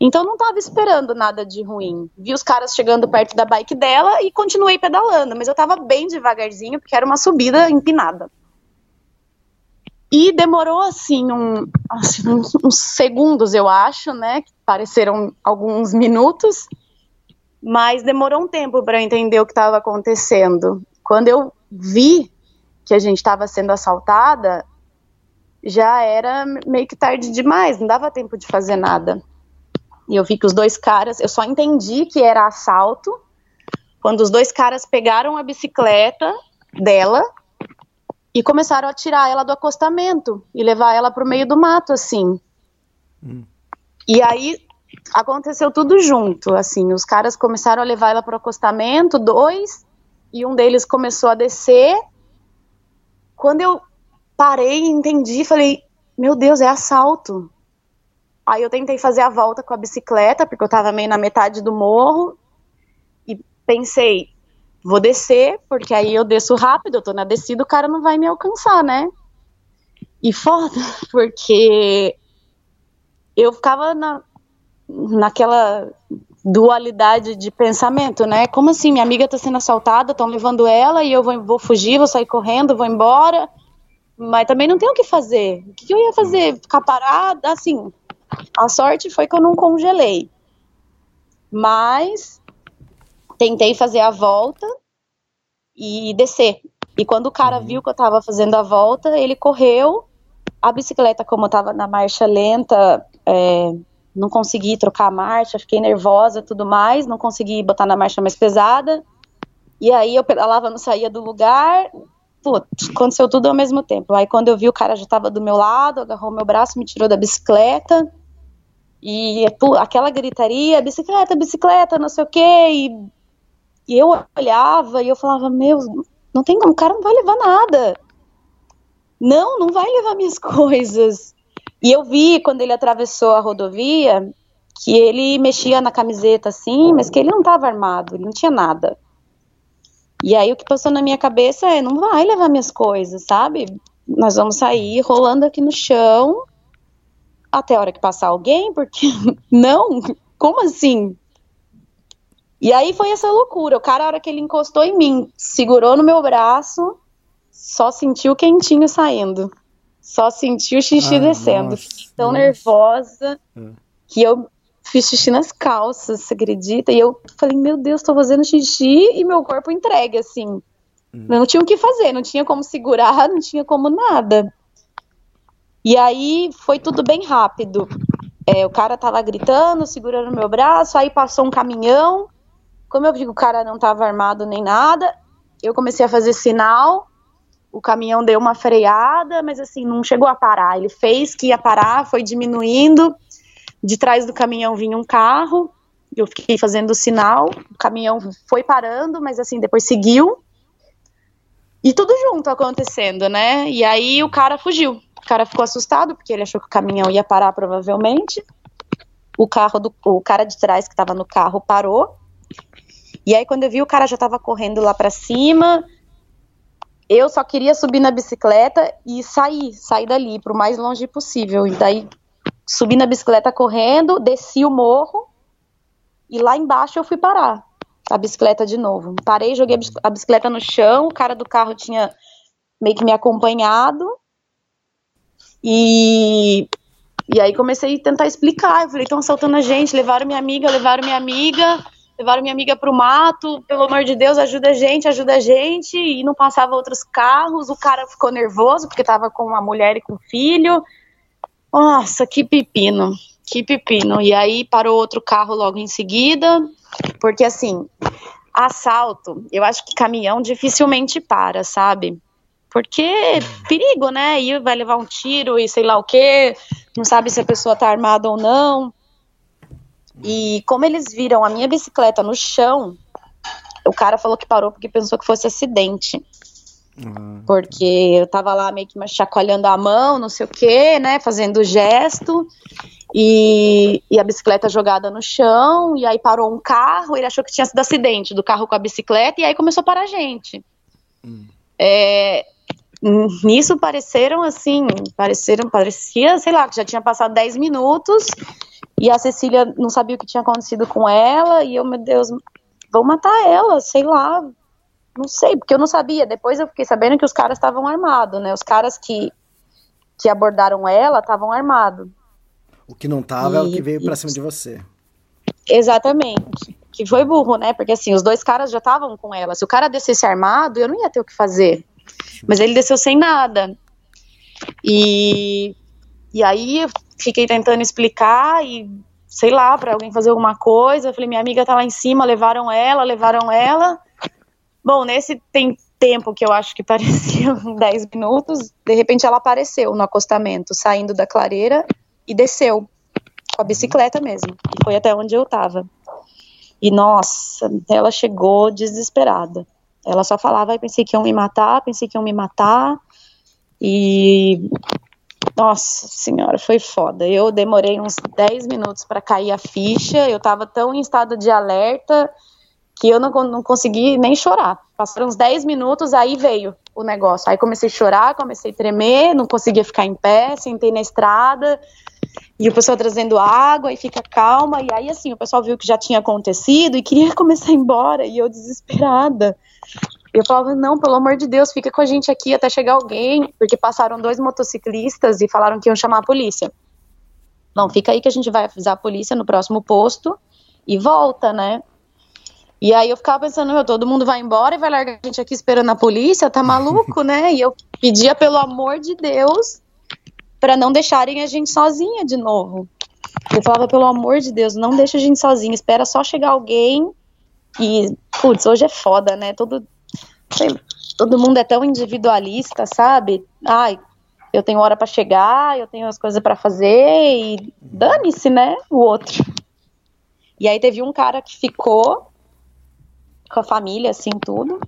Então não tava esperando nada de ruim. Vi os caras chegando perto da bike dela e continuei pedalando, mas eu tava bem devagarzinho porque era uma subida empinada. E demorou, assim, um, assim uns, uns, segundos, eu acho, né? Que pareceram alguns minutos, mas demorou um tempo para entender o que estava acontecendo. Quando eu vi que a gente estava sendo assaltada, já era meio que tarde demais, não dava tempo de fazer nada. E eu vi que os dois caras, eu só entendi que era assalto quando os dois caras pegaram a bicicleta dela e começaram a tirar ela do acostamento e levar ela para o meio do mato, assim. Hum. E aí aconteceu tudo junto, assim, os caras começaram a levar ela para o acostamento, dois, e um deles começou a descer. Quando eu parei, entendi, falei, meu Deus, é assalto. Aí eu tentei fazer a volta com a bicicleta, porque eu estava meio na metade do morro, e pensei, vou descer, porque aí eu desço rápido, eu tô na descida, o cara não vai me alcançar, né? E foda, (laughs) porque eu ficava na, naquela dualidade de pensamento, né? Como assim? Minha amiga tá sendo assaltada, estão levando ela e eu vou, vou fugir, vou sair correndo, vou embora. Mas também não tenho o que fazer. O que eu ia fazer? Ficar parada? Assim, a sorte foi que eu não congelei. Mas tentei fazer a volta e descer. E quando o cara uhum. viu que eu tava fazendo a volta, ele correu. A bicicleta, como eu tava na marcha lenta, é, não consegui trocar a marcha, fiquei nervosa tudo mais, não consegui botar na marcha mais pesada. E aí eu pedalava, não saía do lugar. Putz, aconteceu tudo ao mesmo tempo. Aí quando eu vi o cara já tava do meu lado, agarrou meu braço, me tirou da bicicleta. E pô, aquela gritaria, bicicleta, bicicleta, não sei o quê. E e eu olhava e eu falava, meu, não tem como, o cara não vai levar nada. Não, não vai levar minhas (laughs) coisas. E eu vi quando ele atravessou a rodovia que ele mexia na camiseta assim, mas que ele não estava armado, ele não tinha nada. E aí o que passou na minha cabeça é, não vai levar minhas coisas, sabe? Nós vamos sair rolando aqui no chão até a hora que passar alguém, porque (laughs) não, como assim? E aí foi essa loucura. O cara, a hora que ele encostou em mim, segurou no meu braço, só sentiu o quentinho saindo. Só senti o xixi ah, descendo. Nossa, tão nossa. nervosa é. que eu fiz xixi nas calças, você acredita? E eu falei, meu Deus, tô fazendo xixi e meu corpo entregue, assim. Hum. Não tinha o que fazer, não tinha como segurar, (laughs) não tinha como nada. E aí foi tudo bem rápido. É, o cara tava gritando, segurando meu braço, aí passou um caminhão, como eu que o cara não estava armado nem nada, eu comecei a fazer sinal. O caminhão deu uma freada, mas assim, não chegou a parar. Ele fez que ia parar, foi diminuindo. De trás do caminhão vinha um carro. Eu fiquei fazendo sinal, o caminhão foi parando, mas assim, depois seguiu. E tudo junto acontecendo, né? E aí o cara fugiu. O cara ficou assustado, porque ele achou que o caminhão ia parar provavelmente. O carro do o cara de trás que estava no carro parou. E aí quando eu vi o cara já estava correndo lá para cima, eu só queria subir na bicicleta e sair, sair dali pro mais longe possível. E daí subi na bicicleta correndo, desci o morro e lá embaixo eu fui parar a bicicleta de novo. Parei, joguei a bicicleta no chão, o cara do carro tinha meio que me acompanhado. E, e aí comecei a tentar explicar. Eu falei, estão assaltando a gente, levaram minha amiga, levaram minha amiga, levaram minha amiga pro mato, pelo amor de Deus, ajuda a gente, ajuda a gente. E não passava outros carros, o cara ficou nervoso porque tava com uma mulher e com um filho. Nossa, que pepino, que pepino. E aí parou outro carro logo em seguida, porque assim, assalto, eu acho que caminhão dificilmente para, sabe? Porque perigo, né? E vai levar um tiro e sei lá o quê, não sabe se a pessoa tá armada ou não. E como eles viram a minha bicicleta no chão, o cara falou que parou porque pensou que fosse acidente. Uhum. Porque eu tava lá meio que chacoalhando a mão, não sei o quê, né? Fazendo gesto e, e, a bicicleta jogada no chão, e aí parou um carro, ele achou que tinha sido acidente do carro com a bicicleta, e aí começou a parar a gente. Hum. É, nisso pareceram assim, pareceram, parecia, sei lá, que já tinha passado 10 minutos, e a Cecília não sabia o que tinha acontecido com ela, e eu, meu Deus, vou matar ela, sei lá, não sei, porque eu não sabia, depois eu fiquei sabendo que os caras estavam armados, né, os caras que, que abordaram ela estavam armados. O que não tava e, é o que veio para cima de você. Exatamente. Que foi burro, né? Porque assim, os dois caras já estavam com ela. Se o cara descesse armado, eu não ia ter o que fazer. Mas ele desceu sem nada. E, e aí fiquei tentando explicar e sei lá, para alguém fazer alguma coisa. Eu falei, minha amiga tá lá em cima, levaram ela, levaram ela. Bom, nesse tem tempo que eu acho que (laughs) parecia 10 minutos, de repente ela apareceu no acostamento, saindo da clareira e desceu com a bicicleta mesmo. E foi até onde eu tava. E nossa, ela chegou desesperada. Ela só falava, pensei que iam me matar, pensei que iam me matar. E nossa senhora, foi foda. Eu demorei uns 10 minutos para cair a ficha. Eu tava tão em estado de alerta que eu não, não consegui nem chorar. Passaram uns 10 minutos, aí veio o negócio. Aí comecei a chorar, comecei a tremer, não conseguia ficar em pé, sentei na estrada. E o pessoal trazendo água e fica calma. E aí, assim, o pessoal viu que já tinha acontecido e queria (laughs) começar a ir embora. E eu desesperada. Eu falava, não, pelo amor de Deus, fica com a gente aqui até chegar alguém. Porque passaram dois motociclistas e falaram que iam chamar a polícia. Não, fica aí que a gente vai avisar a polícia no próximo posto e volta, né? E aí eu ficava pensando, meu, todo mundo vai embora e vai largar a gente aqui esperando a polícia, tá maluco, né? E eu pedia, pelo amor de Deus, para não deixarem a gente sozinha de novo. Eu falava, pelo amor de Deus, não deixa a gente sozinha, espera só chegar alguém. E, putz, hoje é foda, né? Todo, todo mundo é tão individualista, sabe? Ai, eu tenho hora para chegar, eu tenho as coisas para fazer e dane-se, né? O outro. E aí teve um cara que ficou com a família, assim, tudo.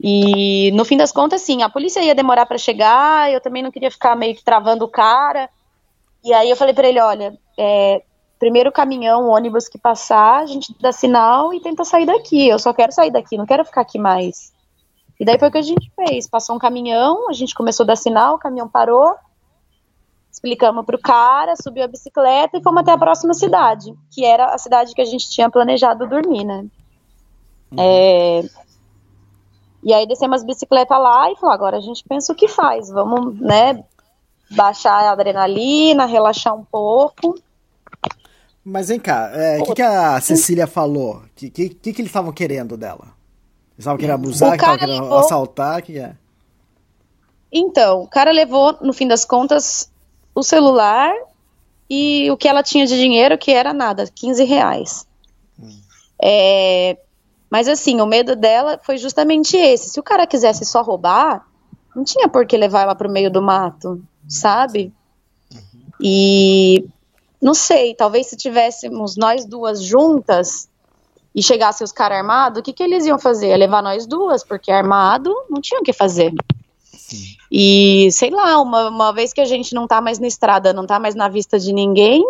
E no fim das contas, sim, a polícia ia demorar para chegar, eu também não queria ficar meio que travando o cara. E aí eu falei para ele, olha, é, primeiro caminhão, ônibus que passar, a gente dá sinal e tenta sair daqui. Eu só quero sair daqui, não quero ficar aqui mais. E daí foi o que a gente fez. Passou um caminhão, a gente começou a dar sinal, o caminhão parou, explicamos pro cara, subiu a bicicleta e fomos até a próxima cidade, que era a cidade que a gente tinha planejado dormir, né? Uhum. É, e aí descemos as bicicletas lá e falou, agora a gente pensa o que faz, vamos, né, baixar a adrenalina, relaxar um pouco. Mas vem cá, o é, que, que a Cecília falou? O que, que, que, eles estavam querendo dela? Eles estavam querendo abusar, estavam querendo levou... assaltar, que é? Então, o cara levou, no fim das contas, o celular e o que ela tinha de dinheiro, que era nada, 15 reais. Hum. É, mas assim, o medo dela foi justamente esse. Se o cara quisesse só roubar, não tinha por que levar ela para o meio do mato, sabe? E não sei, talvez se tivéssemos nós duas juntas e chegasse os caras armados, o que, que eles iam fazer? Ia levar nós duas, porque armado não tinha o que fazer. Sim. E sei lá, uma, uma vez que a gente não tá mais na estrada, não tá mais na vista de ninguém,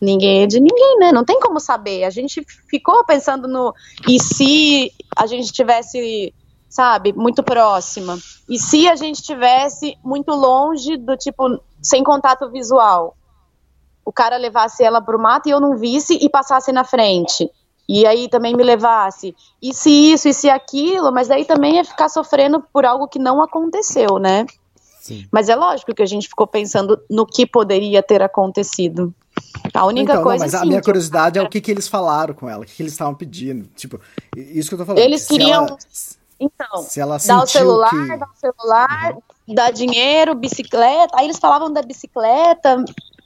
ninguém é de ninguém, né? Não tem como saber. A gente ficou pensando no e se a gente tivesse, sabe, muito próxima? E se a gente tivesse muito longe do tipo sem contato visual? O cara levasse ela pro mato e eu não visse e passasse na frente. E aí também me levasse. E se isso, e se aquilo, mas daí também é ficar sofrendo por algo que não aconteceu, né? Sim. Mas é lógico que a gente ficou pensando no que poderia ter acontecido. A única então, coisa. Não, mas a minha curiosidade eu... é o que, que eles falaram com ela, o que, que eles estavam pedindo. Tipo, isso que eu tô falando. Eles queriam. Ela, então, se ela dar o celular, que... dar o celular, uhum. dar dinheiro, bicicleta. Aí eles falavam da bicicleta,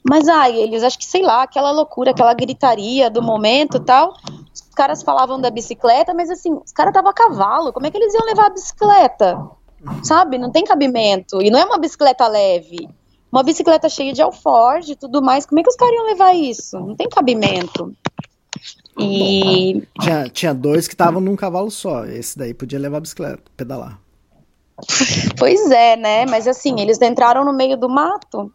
mas ai, eles acho que sei lá, aquela loucura, aquela gritaria do momento tal. Os caras falavam da bicicleta, mas assim, os caras estavam a cavalo, como é que eles iam levar a bicicleta? Sabe? Não tem cabimento. E não é uma bicicleta leve. Uma bicicleta cheia de alforge e tudo mais. Como é que os caras iam levar isso? Não tem cabimento. E. Tinha, tinha dois que estavam num cavalo só. Esse daí podia levar a bicicleta, pedalar. (laughs) Pois é, né? Mas assim, eles entraram no meio do mato.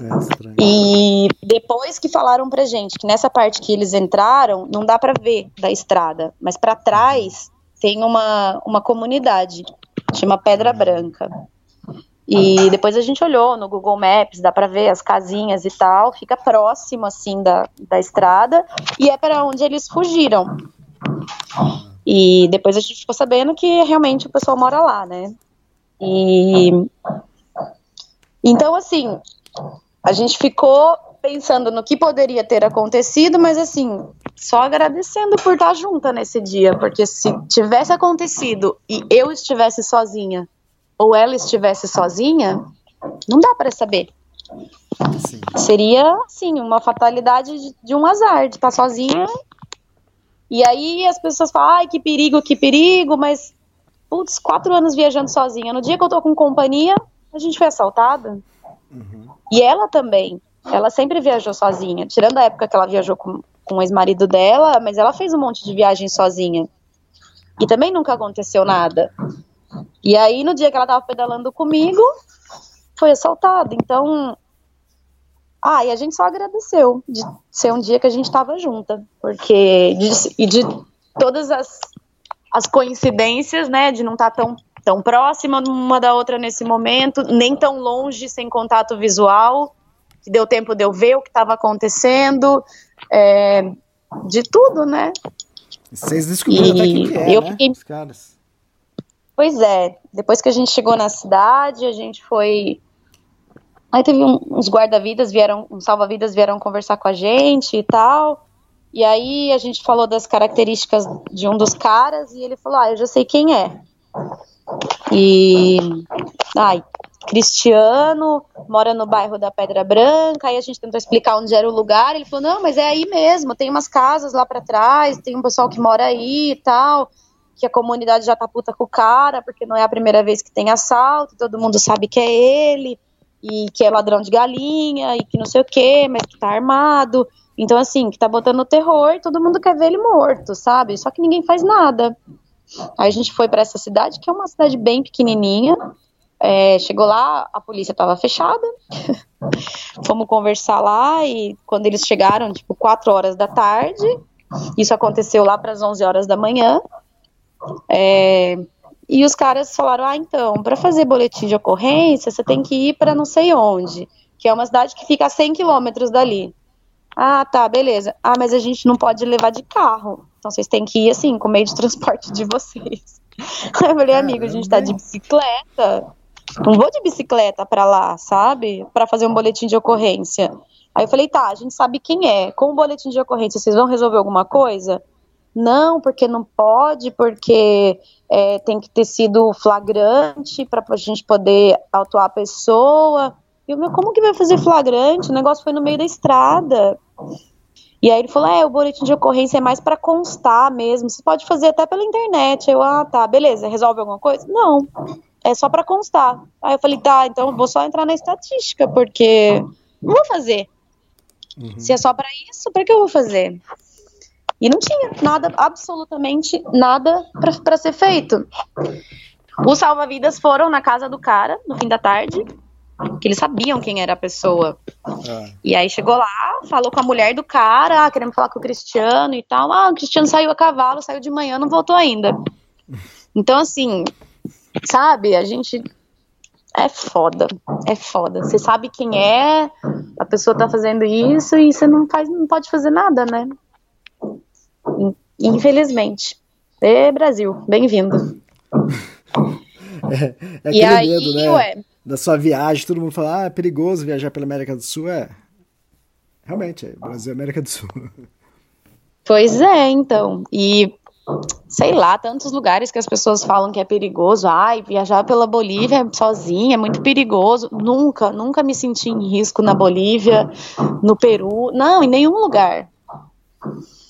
É e depois que falaram pra gente que nessa parte que eles entraram, não dá para ver da estrada, mas para trás tem uma, uma comunidade chama Pedra Branca. E depois a gente olhou no Google Maps, dá para ver as casinhas e tal, fica próximo assim da, da estrada e é para onde eles fugiram. E depois a gente ficou sabendo que realmente o pessoal mora lá, né? E então assim, a gente ficou pensando no que poderia ter acontecido, mas assim, só agradecendo por estar junta nesse dia, porque se tivesse acontecido e eu estivesse sozinha ou ela estivesse sozinha, não dá para saber. Sim. Seria, assim, uma fatalidade de, de, um azar, de estar sozinha. E aí as pessoas falam, ai, que perigo, que perigo, mas, putz, quatro anos viajando sozinha. No dia que eu tô com companhia, a gente foi assaltada. Uhum. E ela também. Ela sempre viajou sozinha, tirando a época que ela viajou com, com o ex-marido dela, mas ela fez um monte de viagem sozinha. E também nunca aconteceu nada. E aí, no dia que ela tava pedalando comigo, foi assaltada. Então, ah, e a gente só agradeceu de ser um dia que a gente tava junta, porque de, e de todas as, as coincidências, né, de não estar tá tão tão próxima uma da outra nesse momento, nem tão longe sem contato visual que deu tempo de eu ver o que estava acontecendo, é, de tudo, né? Vocês descobriram e até que é, eu né? Fiquei... Os caras. Pois é, depois que a gente chegou na cidade, a gente foi. Aí teve um, uns guarda-vidas, vieram, uns salva-vidas vieram conversar com a gente e tal. E aí a gente falou das características de um dos caras e ele falou: Ah, eu já sei quem é. E. Ai, Cristiano, mora no bairro da Pedra Branca, aí a gente tentou explicar onde era o lugar, ele falou, não, mas é aí mesmo, tem umas casas lá para trás, tem um pessoal que mora aí e tal, que a comunidade já tá puta com o cara, porque não é a primeira vez que tem assalto, todo mundo sabe que é ele, e que é ladrão de galinha, e que não sei o que, mas que tá armado, então assim, que tá botando terror, todo mundo quer ver ele morto, sabe, só que ninguém faz nada. Aí a gente foi para essa cidade, que é uma cidade bem pequenininha, é, chegou lá, a polícia estava fechada. (laughs) Fomos conversar lá e quando eles chegaram, tipo, 4 horas da tarde, isso aconteceu lá para as 11 horas da manhã. É, e os caras falaram: ah, então, para fazer boletim de ocorrência, você tem que ir para não sei onde, que é uma cidade que fica a 100 quilômetros dali. Ah, tá, beleza. Ah, mas a gente não pode levar de carro. Então vocês têm que ir assim, com o meio de transporte de vocês. (laughs) Eu falei, amigo, a gente tá de bicicleta não vou de bicicleta para lá, sabe? Para fazer um boletim de ocorrência. Aí eu falei, tá, a gente sabe quem é. Com o boletim de ocorrência, vocês vão resolver alguma coisa? Não, porque não pode, porque é, tem que ter sido flagrante para a gente poder autuar a pessoa. E eu, meu, como que vai fazer flagrante? O negócio foi no meio da estrada. E aí ele falou: é, o boletim de ocorrência é mais para constar mesmo. Você pode fazer até pela internet. Eu, ah, tá, beleza. Resolve alguma coisa? Não é só para constar. Aí eu falei, tá, então eu vou só entrar na estatística, porque não vou fazer. Se é só para isso, para que eu vou fazer? E não tinha nada, absolutamente nada para ser feito. Os salva-vidas foram na casa do cara no fim da tarde, que eles sabiam quem era a pessoa. Ah. E aí chegou lá, falou com a mulher do cara, ah, querendo falar com o Cristiano e tal. Ah, o Cristiano saiu a cavalo, saiu de manhã, não voltou ainda. Então, assim, sabe, a gente. É foda, é foda. Você sabe quem é, a pessoa tá fazendo isso e você não faz, não pode fazer nada, né? Infelizmente. É Brasil, bem-vindo. (laughs) É, é E aí, medo, né? ué. Da sua viagem, todo mundo fala, ah, é perigoso viajar pela América do Sul. É. Realmente, é Brasil América do Sul. Pois é, então. E sei lá, tantos lugares que as pessoas falam que é perigoso. Ai, viajar pela Bolívia sozinha é muito perigoso. Nunca, nunca me senti em risco na Bolívia, no Peru, não, em nenhum lugar.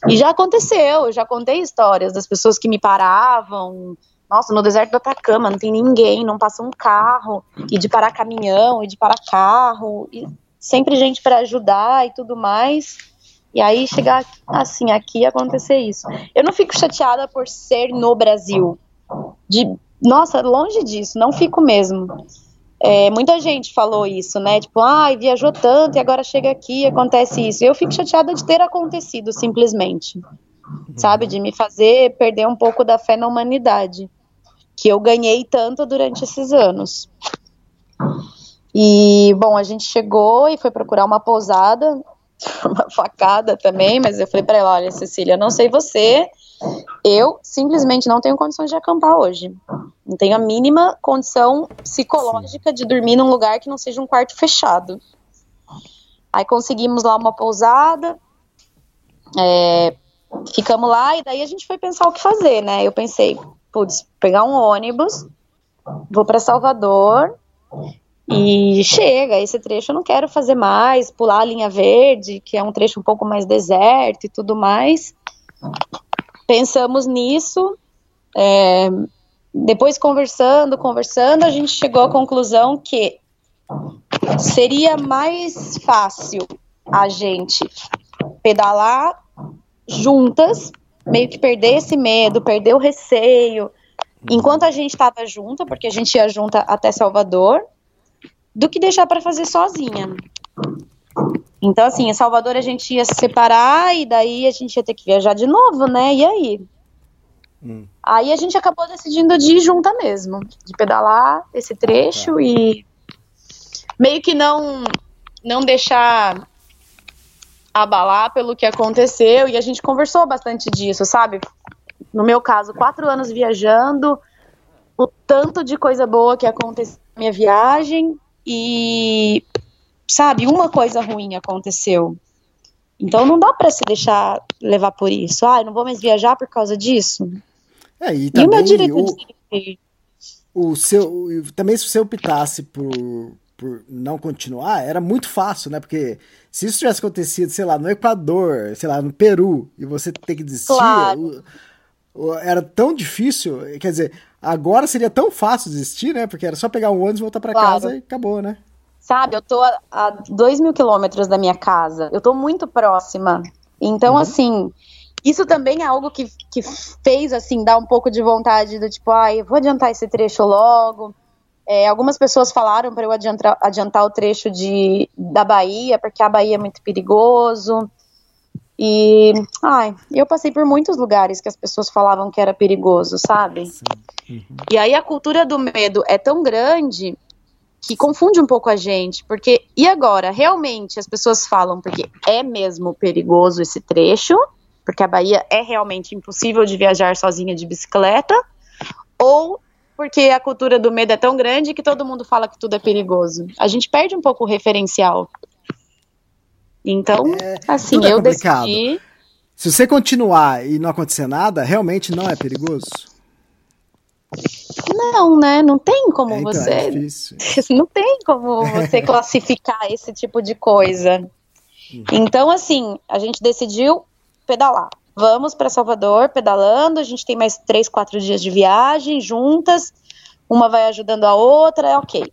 E já aconteceu, eu já contei histórias das pessoas que me paravam. Nossa, no deserto do Atacama não tem ninguém, não passa um carro, e de parar caminhão, e de parar carro, e sempre gente para ajudar e tudo mais. E aí chegar assim aqui acontecer isso. Eu não fico chateada por ser no Brasil. De, nossa, longe disso, não fico mesmo. É, muita gente falou isso, né? Tipo, ai, viajou tanto e agora chega aqui e acontece isso. Eu fico chateada de ter acontecido, simplesmente. Sabe? De me fazer perder um pouco da fé na humanidade. Que eu ganhei tanto durante esses anos. E, bom, a gente chegou e foi procurar uma pousada, (laughs) uma facada também, mas eu falei para ela: olha, Cecília, eu não sei você, eu simplesmente não tenho condições de acampar hoje. Não tenho a mínima condição psicológica de dormir num lugar que não seja um quarto fechado. Aí conseguimos lá uma pousada, é, ficamos lá e daí a gente foi pensar o que fazer, né? Eu pensei, putz, pegar um ônibus, vou para Salvador e chega. Esse trecho eu não quero fazer mais, pular a linha verde, que é um trecho um pouco mais deserto e tudo mais. Pensamos nisso. é, depois conversando, conversando, a gente chegou à conclusão que seria mais fácil a gente pedalar juntas, meio que perder esse medo, perder o receio, enquanto a gente estava junta, porque a gente ia junta até Salvador, do que deixar para fazer sozinha. Então, assim, em Salvador a gente ia se separar e daí a gente ia ter que viajar de novo, né? E aí? Aí a gente acabou decidindo de ir junta mesmo, de pedalar esse trecho e meio que não não deixar abalar pelo que aconteceu e a gente conversou bastante disso, sabe? No meu caso, quatro anos viajando, o tanto de coisa boa que aconteceu na minha viagem e, sabe, uma coisa ruim aconteceu. Então não dá pra se deixar levar por isso. Ah, eu não vou mais viajar por causa disso. É, e E o também meu direito o, de o seu. Também se você optasse por, por não continuar, era muito fácil, né? Porque se isso tivesse acontecido, sei lá, no Equador, sei lá, no Peru, e você ter que desistir, Claro. o- o- era tão difícil. Quer dizer, agora seria tão fácil desistir, né? Porque era só pegar um ônibus, voltar pra Claro. casa e acabou, né? Sabe, eu tô a, a dois mil quilômetros da minha casa. Eu tô muito próxima. Então, assim, isso também é algo que, que fez, assim, dar um pouco de vontade do tipo, ai, eu vou adiantar esse trecho logo. É, algumas pessoas falaram para eu adiantar, adiantar o trecho de, da Bahia, porque a Bahia é muito perigoso. E, ai, eu passei por muitos lugares que as pessoas falavam que era perigoso, sabe? E aí a cultura do medo é tão grande que confunde um pouco a gente, porque e agora? Realmente as pessoas falam porque é mesmo perigoso esse trecho, porque a Bahia é realmente impossível de viajar sozinha de bicicleta, ou porque a cultura do medo é tão grande que todo mundo fala que tudo é perigoso. A gente perde um pouco o referencial. Então, assim, tudo é eu complicado. decidi. Se você continuar e não acontecer nada, realmente não é perigoso? Não, né? Não tem como É, então, você. é difícil. (laughs) Não tem como você classificar esse tipo de coisa. Então, assim, a gente decidiu pedalar. Vamos para Salvador pedalando. A gente tem mais três, quatro dias de viagem juntas. Uma vai ajudando a outra, é ok.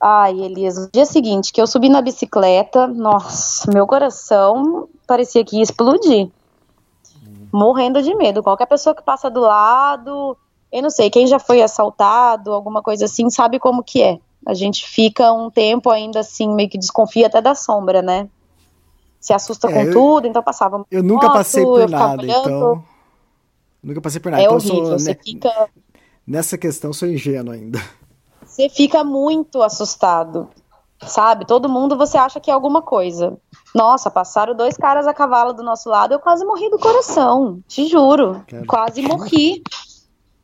Ai, Elias, no dia seguinte que eu subi na bicicleta, nossa, meu coração parecia que ia explodir. Morrendo de medo. Qualquer pessoa que passa do lado, eu não sei, quem já foi assaltado, alguma coisa assim, sabe como que é. A gente fica um tempo ainda assim, meio que desconfia até da sombra, né? Se assusta É, com eu- tudo, então passava Eu nunca moto, passei por nada, olhando. então. Nunca passei por nada. É então eu horrível, sou, você né, fica nessa questão sou ingênuo ainda. você fica muito assustado, sabe? Todo mundo você acha que é alguma coisa. Nossa, passaram dois caras a cavalo do nosso lado, eu quase morri do coração, te juro. Cara. Quase morri.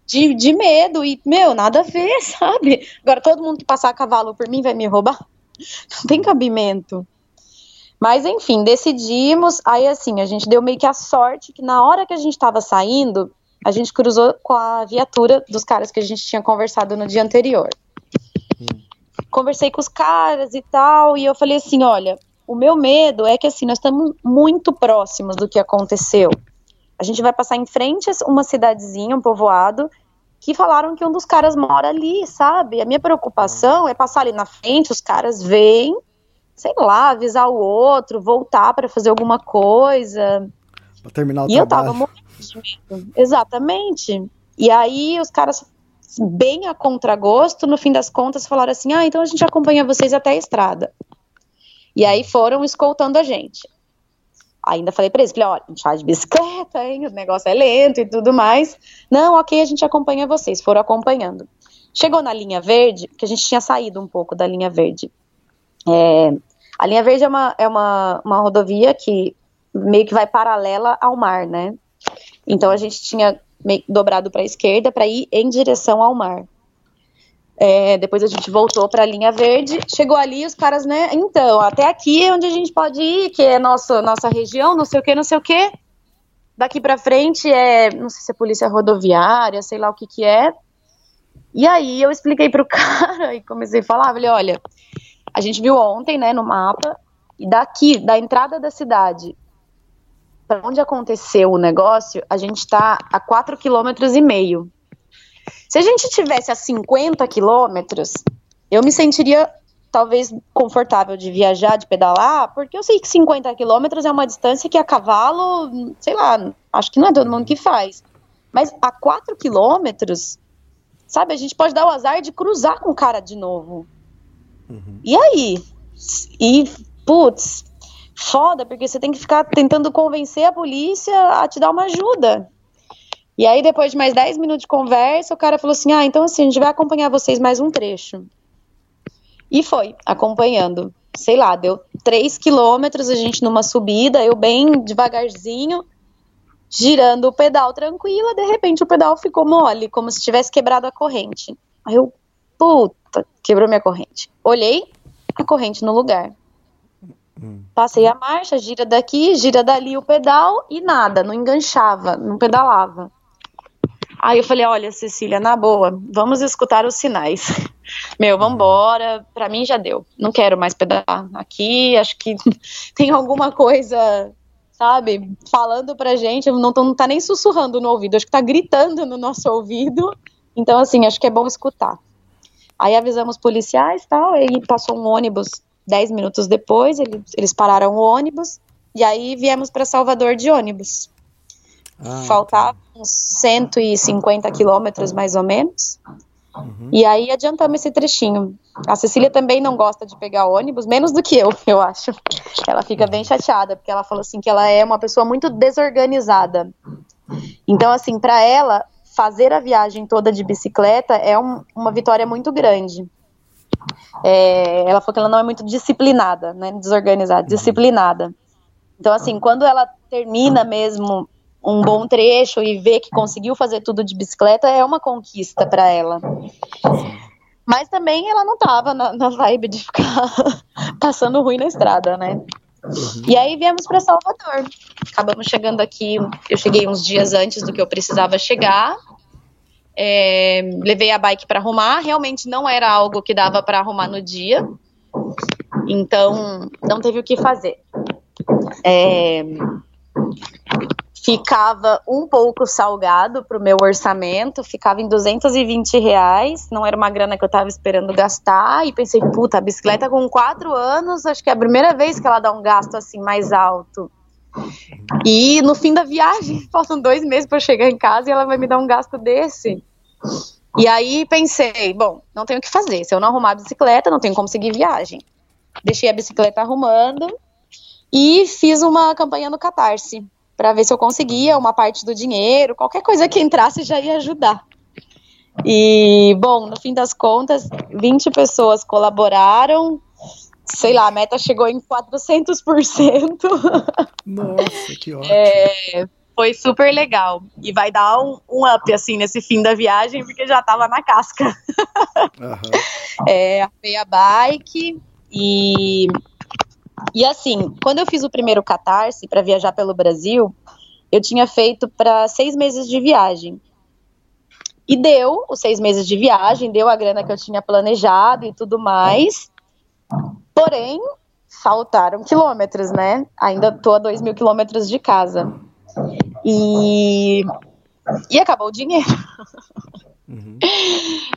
De, de medo e, meu, nada a ver, (laughs) sabe? Agora todo mundo que passar a cavalo por mim vai me roubar? Não tem cabimento. Mas enfim, decidimos. Aí assim, a gente deu meio que a sorte que na hora que a gente tava saindo, a gente cruzou com a viatura dos caras que a gente tinha conversado no dia anterior. Conversei com os caras e tal, e eu falei assim: olha, o meu medo é que assim, nós estamos muito próximos do que aconteceu. A gente vai passar em frente a uma cidadezinha, um povoado, que falaram que um dos caras mora ali, sabe? A minha preocupação é passar ali na frente, os caras veem, sei lá, avisar o outro, voltar para fazer alguma coisa. Pra terminar o E eu trabalho. tava morrendo. Exatamente. E aí os caras, bem a contragosto, no fim das contas, falaram assim: ah, então a gente acompanha vocês até a estrada. E aí foram escoltando a gente. Ainda falei pra eles, falei, olha, a gente vai de bicicleta, hein? O negócio é lento e tudo mais. Não, ok, a gente acompanha vocês. Foram acompanhando. Chegou na linha verde, que a gente tinha saído um pouco da linha verde. É, a linha verde é uma, é uma, uma rodovia que meio que vai paralela ao mar, né? Então a gente tinha dobrado para a esquerda para ir em direção ao mar. É, depois a gente voltou para a linha verde, chegou ali os caras, né? Então, até aqui é onde a gente pode ir, que é nossa nossa região, não sei o que, não sei o que. Daqui para frente é, não sei se é polícia rodoviária, sei lá o que que é. E aí eu expliquei pro (laughs) cara e comecei a falar, falei, olha, a gente viu ontem, né, no mapa, e daqui, da entrada da cidade para onde aconteceu o negócio, a gente está a 4,5 km. Se a gente tivesse a 50 quilômetros, eu me sentiria talvez confortável de viajar, de pedalar, porque eu sei que 50 quilômetros é uma distância que a cavalo, sei lá, acho que não é todo mundo que faz. Mas a 4 quilômetros, sabe, a gente pode dar o azar de cruzar com o cara de novo. E aí? E, putz, foda, porque você tem que ficar tentando convencer a polícia a te dar uma ajuda. E aí, depois de mais 10 minutos de conversa, o cara falou assim: Ah, então assim, a gente vai acompanhar vocês mais um trecho. E foi, acompanhando. Sei lá, deu 3 quilômetros, a gente numa subida, eu bem devagarzinho, girando o pedal tranquila, de repente o pedal ficou mole, como se tivesse quebrado a corrente. Aí eu, puta, quebrou minha corrente. Olhei, a corrente no lugar. Passei a marcha, gira daqui, gira dali o pedal e nada, não enganchava, não pedalava. Aí eu falei, olha, Cecília, na boa, vamos escutar os sinais. (laughs) Meu, vambora, pra mim já deu. Não quero mais pedalar aqui, acho que (laughs) tem alguma coisa, sabe, falando pra gente, não, não tá nem sussurrando no ouvido, acho que tá gritando no nosso ouvido. Então, assim, acho que é bom escutar. Aí avisamos policiais e tal, aí passou um ônibus 10 minutos depois, eles, eles pararam o ônibus, e aí viemos para Salvador de ônibus. Ah, Faltavam uns 150 quilômetros, mais ou menos. E aí adiantamos esse trechinho. A Cecília também não gosta de pegar ônibus, menos do que eu, (laughs) eu acho. Ela fica bem chateada, porque ela falou assim que ela é uma pessoa muito desorganizada. Então, assim, para ela, fazer a viagem toda de bicicleta é um- uma vitória muito grande. É, ela falou que ela não é muito disciplinada, né? Desorganizada, disciplinada. Então, assim, quando ela termina mesmo um bom trecho e vê que conseguiu fazer tudo de bicicleta, é uma conquista para ela. Mas também ela não tava na, na vibe de ficar (laughs) passando ruim na estrada, né? E aí viemos para Salvador. Acabamos chegando aqui. Eu cheguei uns dias antes do que eu precisava chegar. É, levei a bike para arrumar. Realmente não era algo que dava para arrumar no dia. Então não teve o que fazer. É, ficava um pouco salgado para o meu orçamento, ficava em 220 reais, não era uma grana que eu estava esperando gastar, e pensei, puta, a bicicleta com quatro anos, acho que é a primeira vez que ela dá um gasto assim mais alto. E no fim da viagem, (laughs) faltam dois meses para chegar em casa e ela vai me dar um gasto desse. E aí pensei, bom, não tenho o que fazer. Se eu não arrumar a bicicleta, não tenho como seguir viagem. Deixei a bicicleta arrumando e fiz uma campanha no Catarse para ver se eu conseguia uma parte do dinheiro, qualquer coisa que entrasse já ia ajudar. E, bom, no fim das contas, 20 pessoas colaboraram, sei lá, a meta chegou em 400%. Nossa, que (laughs) ótimo. É, foi super legal. E vai dar um, um, up, assim, nesse fim da viagem, porque já tava na casca. Uhum. (laughs) É, a bike e e assim, quando eu fiz o primeiro catarse para viajar pelo Brasil, eu tinha feito para seis meses de viagem. E deu os seis meses de viagem, deu a grana que eu tinha planejado e tudo mais. Porém, faltaram quilômetros, né? Ainda tô a dois mil quilômetros de casa. E, e acabou o dinheiro. (laughs) Uhum.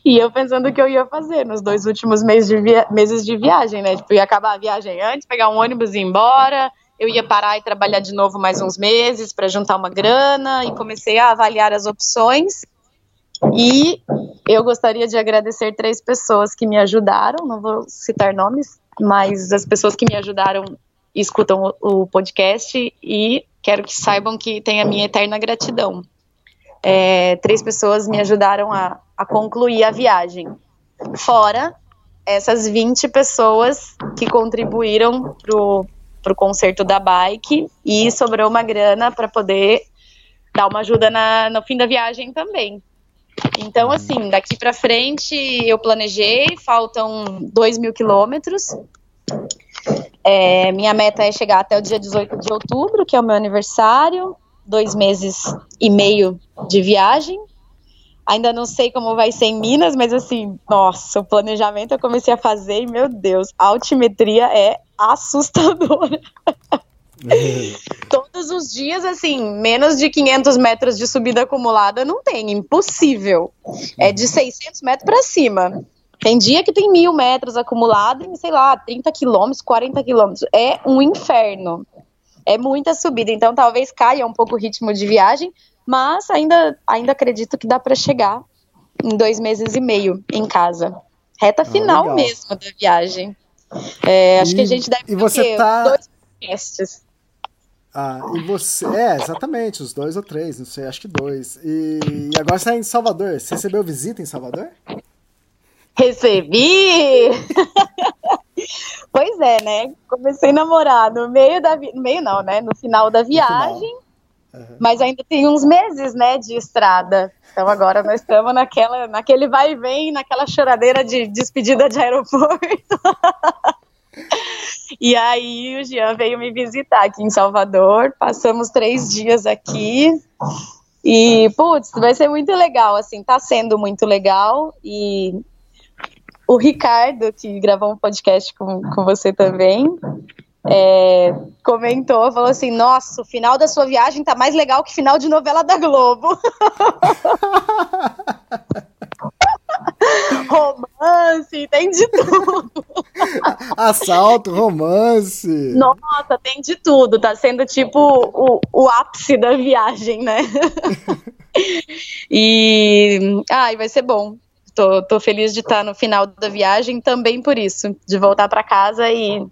E eu pensando o que eu ia fazer nos dois últimos meses de, via meses de viagem, né? Tipo, ia acabar a viagem antes, pegar um ônibus e ir embora. Eu ia parar e trabalhar de novo mais uns meses para juntar uma grana e comecei a avaliar as opções. E eu gostaria de agradecer três pessoas que me ajudaram, não vou citar nomes, mas as pessoas que me ajudaram escutam o, podcast e quero que saibam que tem a minha eterna gratidão é, três pessoas me ajudaram a, a concluir a viagem. Fora essas 20 pessoas que contribuíram pro, pro concerto da bike e sobrou uma grana para poder dar uma ajuda na, no fim da viagem também. Então, assim, daqui para frente eu planejei, faltam 2 mil quilômetros. É, minha meta é chegar até o dia 18 de outubro, que é o meu aniversário dois meses e meio de viagem. Ainda não sei como vai ser em Minas, mas assim, nossa, o planejamento eu comecei a fazer e, meu Deus, a altimetria é assustadora. (laughs) Todos os dias, assim, menos de 500 metros de subida acumulada não tem, impossível. É de 600 metros para cima. Tem dia que tem mil metros acumulado em, sei lá, 30 quilômetros, 40 quilômetros. É um inferno é muita subida, então talvez caia um pouco o ritmo de viagem, mas ainda, ainda acredito que dá para chegar em dois meses e meio em casa. Reta ah, final mesmo da viagem. É, acho e, que a gente deve e você ter tá... dois podcasts. Ah, e você. É, exatamente, os dois ou três, não sei, acho que dois. E, e agora você está em Salvador. Você recebeu visita em Salvador? Recebi! (laughs) pois é, né? Comecei a namorar no meio da vi... no meio não, né? No final da viagem. Uhum. Mas ainda tem uns meses, né, de estrada. Então agora nós estamos naquela, naquele vai e vem, naquela choradeira de despedida de aeroporto. (laughs) e aí o Jean veio me visitar aqui em Salvador. Passamos três dias aqui. E, putz, vai ser muito legal, assim, tá sendo muito legal. E o Ricardo, que gravou um podcast com, com você também, é, comentou, falou assim: Nossa, o final da sua viagem tá mais legal que final de novela da Globo. (laughs) romance, tem de tudo. Assalto, romance. Nossa, tem de tudo. Tá sendo tipo o, o ápice da viagem, né? (laughs) e. Ai, vai ser bom tô, tô feliz de estar no final da viagem também por isso, de voltar para casa e,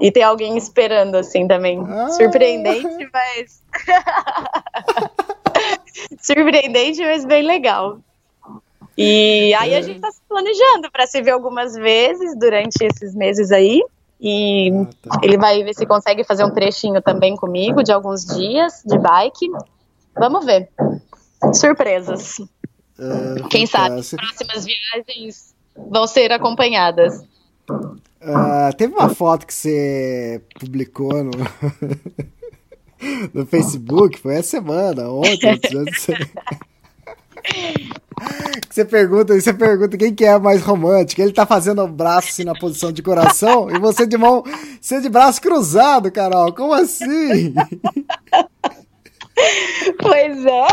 e ter alguém esperando assim também. Ah. Surpreendente, mas (laughs) surpreendente, mas bem legal. E aí a é. gente tá se planejando para se ver algumas vezes durante esses meses aí. E ah, tá. ele vai ver se consegue fazer um trechinho também comigo de alguns dias de bike. Vamos ver. Surpresas. Uh, Quem sabe as próximas viagens vão ser acompanhadas. Uh, teve uma foto que você publicou no, (laughs) no Facebook, foi essa semana, ontem. você pergunta, você pergunta quem que é mais romântico. Ele tá fazendo o braço assim na posição de coração e você de mão, você de braço cruzado, Carol. Como assim? (laughs) Pois é.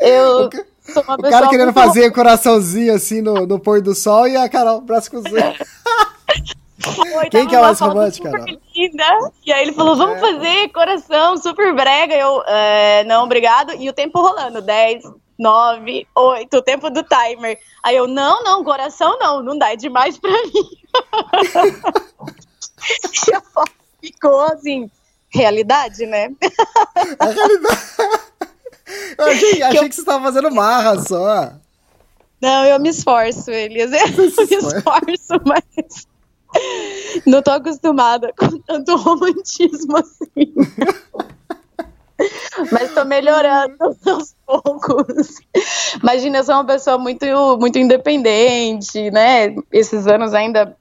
Eu sou uma O pessoa cara querendo muito fazer coraçãozinho assim no, no pôr do sol e a Carol, braço cruzado. Foi, Quem que é mais romântica, linda. E aí ele falou, vamos fazer coração, super brega. Eu, "É, não, obrigado. E o tempo rolando, 10, 9, 8, o tempo do timer. Aí eu, não, não, coração não, não dá, é demais pra mim. (laughs) e a foto ficou assim, realidade, né? A realidade. Eu achei, (laughs) achei que você tava fazendo marra só. Não, eu me esforço, Elias. Eu (laughs) me esforço, mas não tô acostumada com tanto romantismo assim. (laughs) Mas tô melhorando aos poucos. Imagina, eu sou uma pessoa muito, muito independente, né? Esses anos ainda.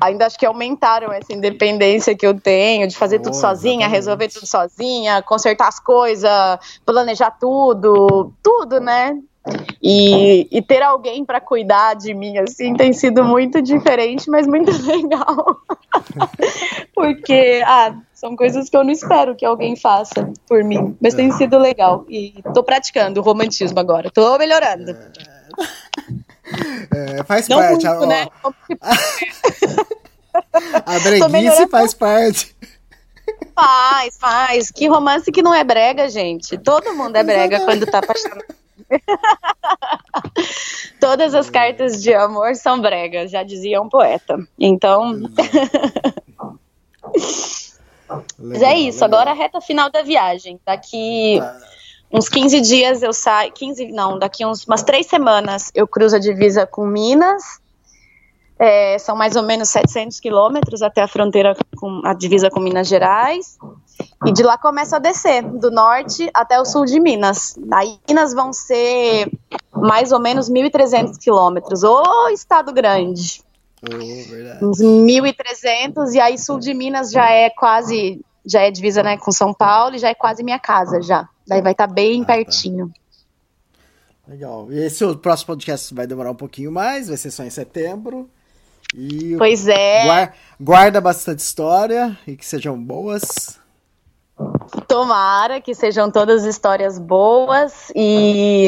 Ainda acho que aumentaram essa independência que eu tenho de fazer Oh, tudo sozinha, exatamente. resolver tudo sozinha, consertar as coisas, planejar tudo, tudo, né? E, e ter alguém para cuidar de mim, assim, tem sido muito diferente, mas muito (laughs) legal. Porque, ah, são coisas que eu não espero que alguém faça por mim. Mas tem sido legal. E tô praticando o romantismo agora. Tô melhorando. É, faz Não parte. muito, (laughs) a, né? a breguice faz parte. Faz, faz. Que romance que não é brega, gente. Todo mundo é brega quando tá apaixonado. (laughs) Todas as cartas de amor são bregas, já dizia um poeta. Então, (laughs) mas é isso. Agora a reta final da viagem. Daqui uns 15 dias eu saio. 15, não, daqui uns, umas três semanas eu cruzo a divisa com Minas. É, são mais ou menos 700 quilômetros até a fronteira com a divisa com Minas Gerais. E de lá começa a descer, do norte até o sul de Minas. Aí Minas vão ser mais ou menos 1.300 quilômetros. Ô, estado grande! Oh, verdade. Uns 1.300, e aí sul de Minas já é quase, já é divisa né, com São Paulo e já é quase minha casa já. Daí vai estar bem Ah, tá. pertinho. Legal. E esse o próximo podcast vai demorar um pouquinho mais, vai ser só em setembro. E Pois é, guar- guarda bastante história e que sejam boas. tomara que sejam todas histórias boas e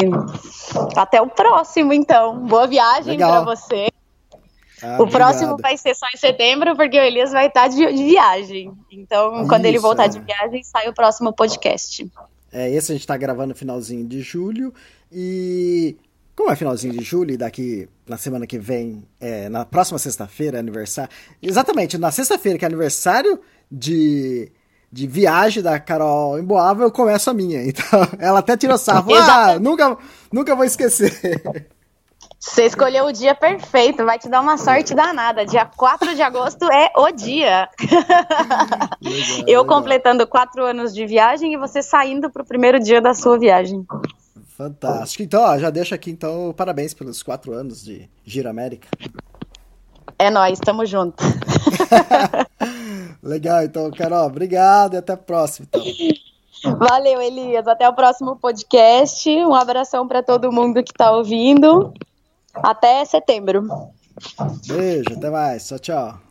até o próximo então. Boa viagem para você. Ah, O próximo obrigado. vai ser só em setembro, porque o Elias vai estar de, de viagem. Então, quando ele Isso, voltar é. de viagem, sai o próximo podcast. É, esse a gente tá gravando no finalzinho de julho. E como é finalzinho de julho e daqui na semana que vem, é, na próxima sexta-feira, é aniversário. Exatamente, na sexta-feira, que é aniversário de, de viagem da Carol em Boava, eu começo a minha. (laughs) Então, ela até tirou sarro. Ah, nunca, nunca vou esquecer. (laughs) Você escolheu o dia perfeito, vai te dar uma sorte danada. Dia 4 de agosto é o dia. Eu completando quatro anos de viagem e você saindo pro primeiro dia da sua viagem. Fantástico. Então, ó, já deixo aqui, então, parabéns pelos quatro anos de Gira América. É nóis, tamo junto. (laughs) Legal, então, Carol, obrigado e até a próxima. Então. Valeu, Elias. Até o próximo podcast. Um abração para todo mundo que tá ouvindo. Até setembro. Beijo, até mais. Tchau, tchau.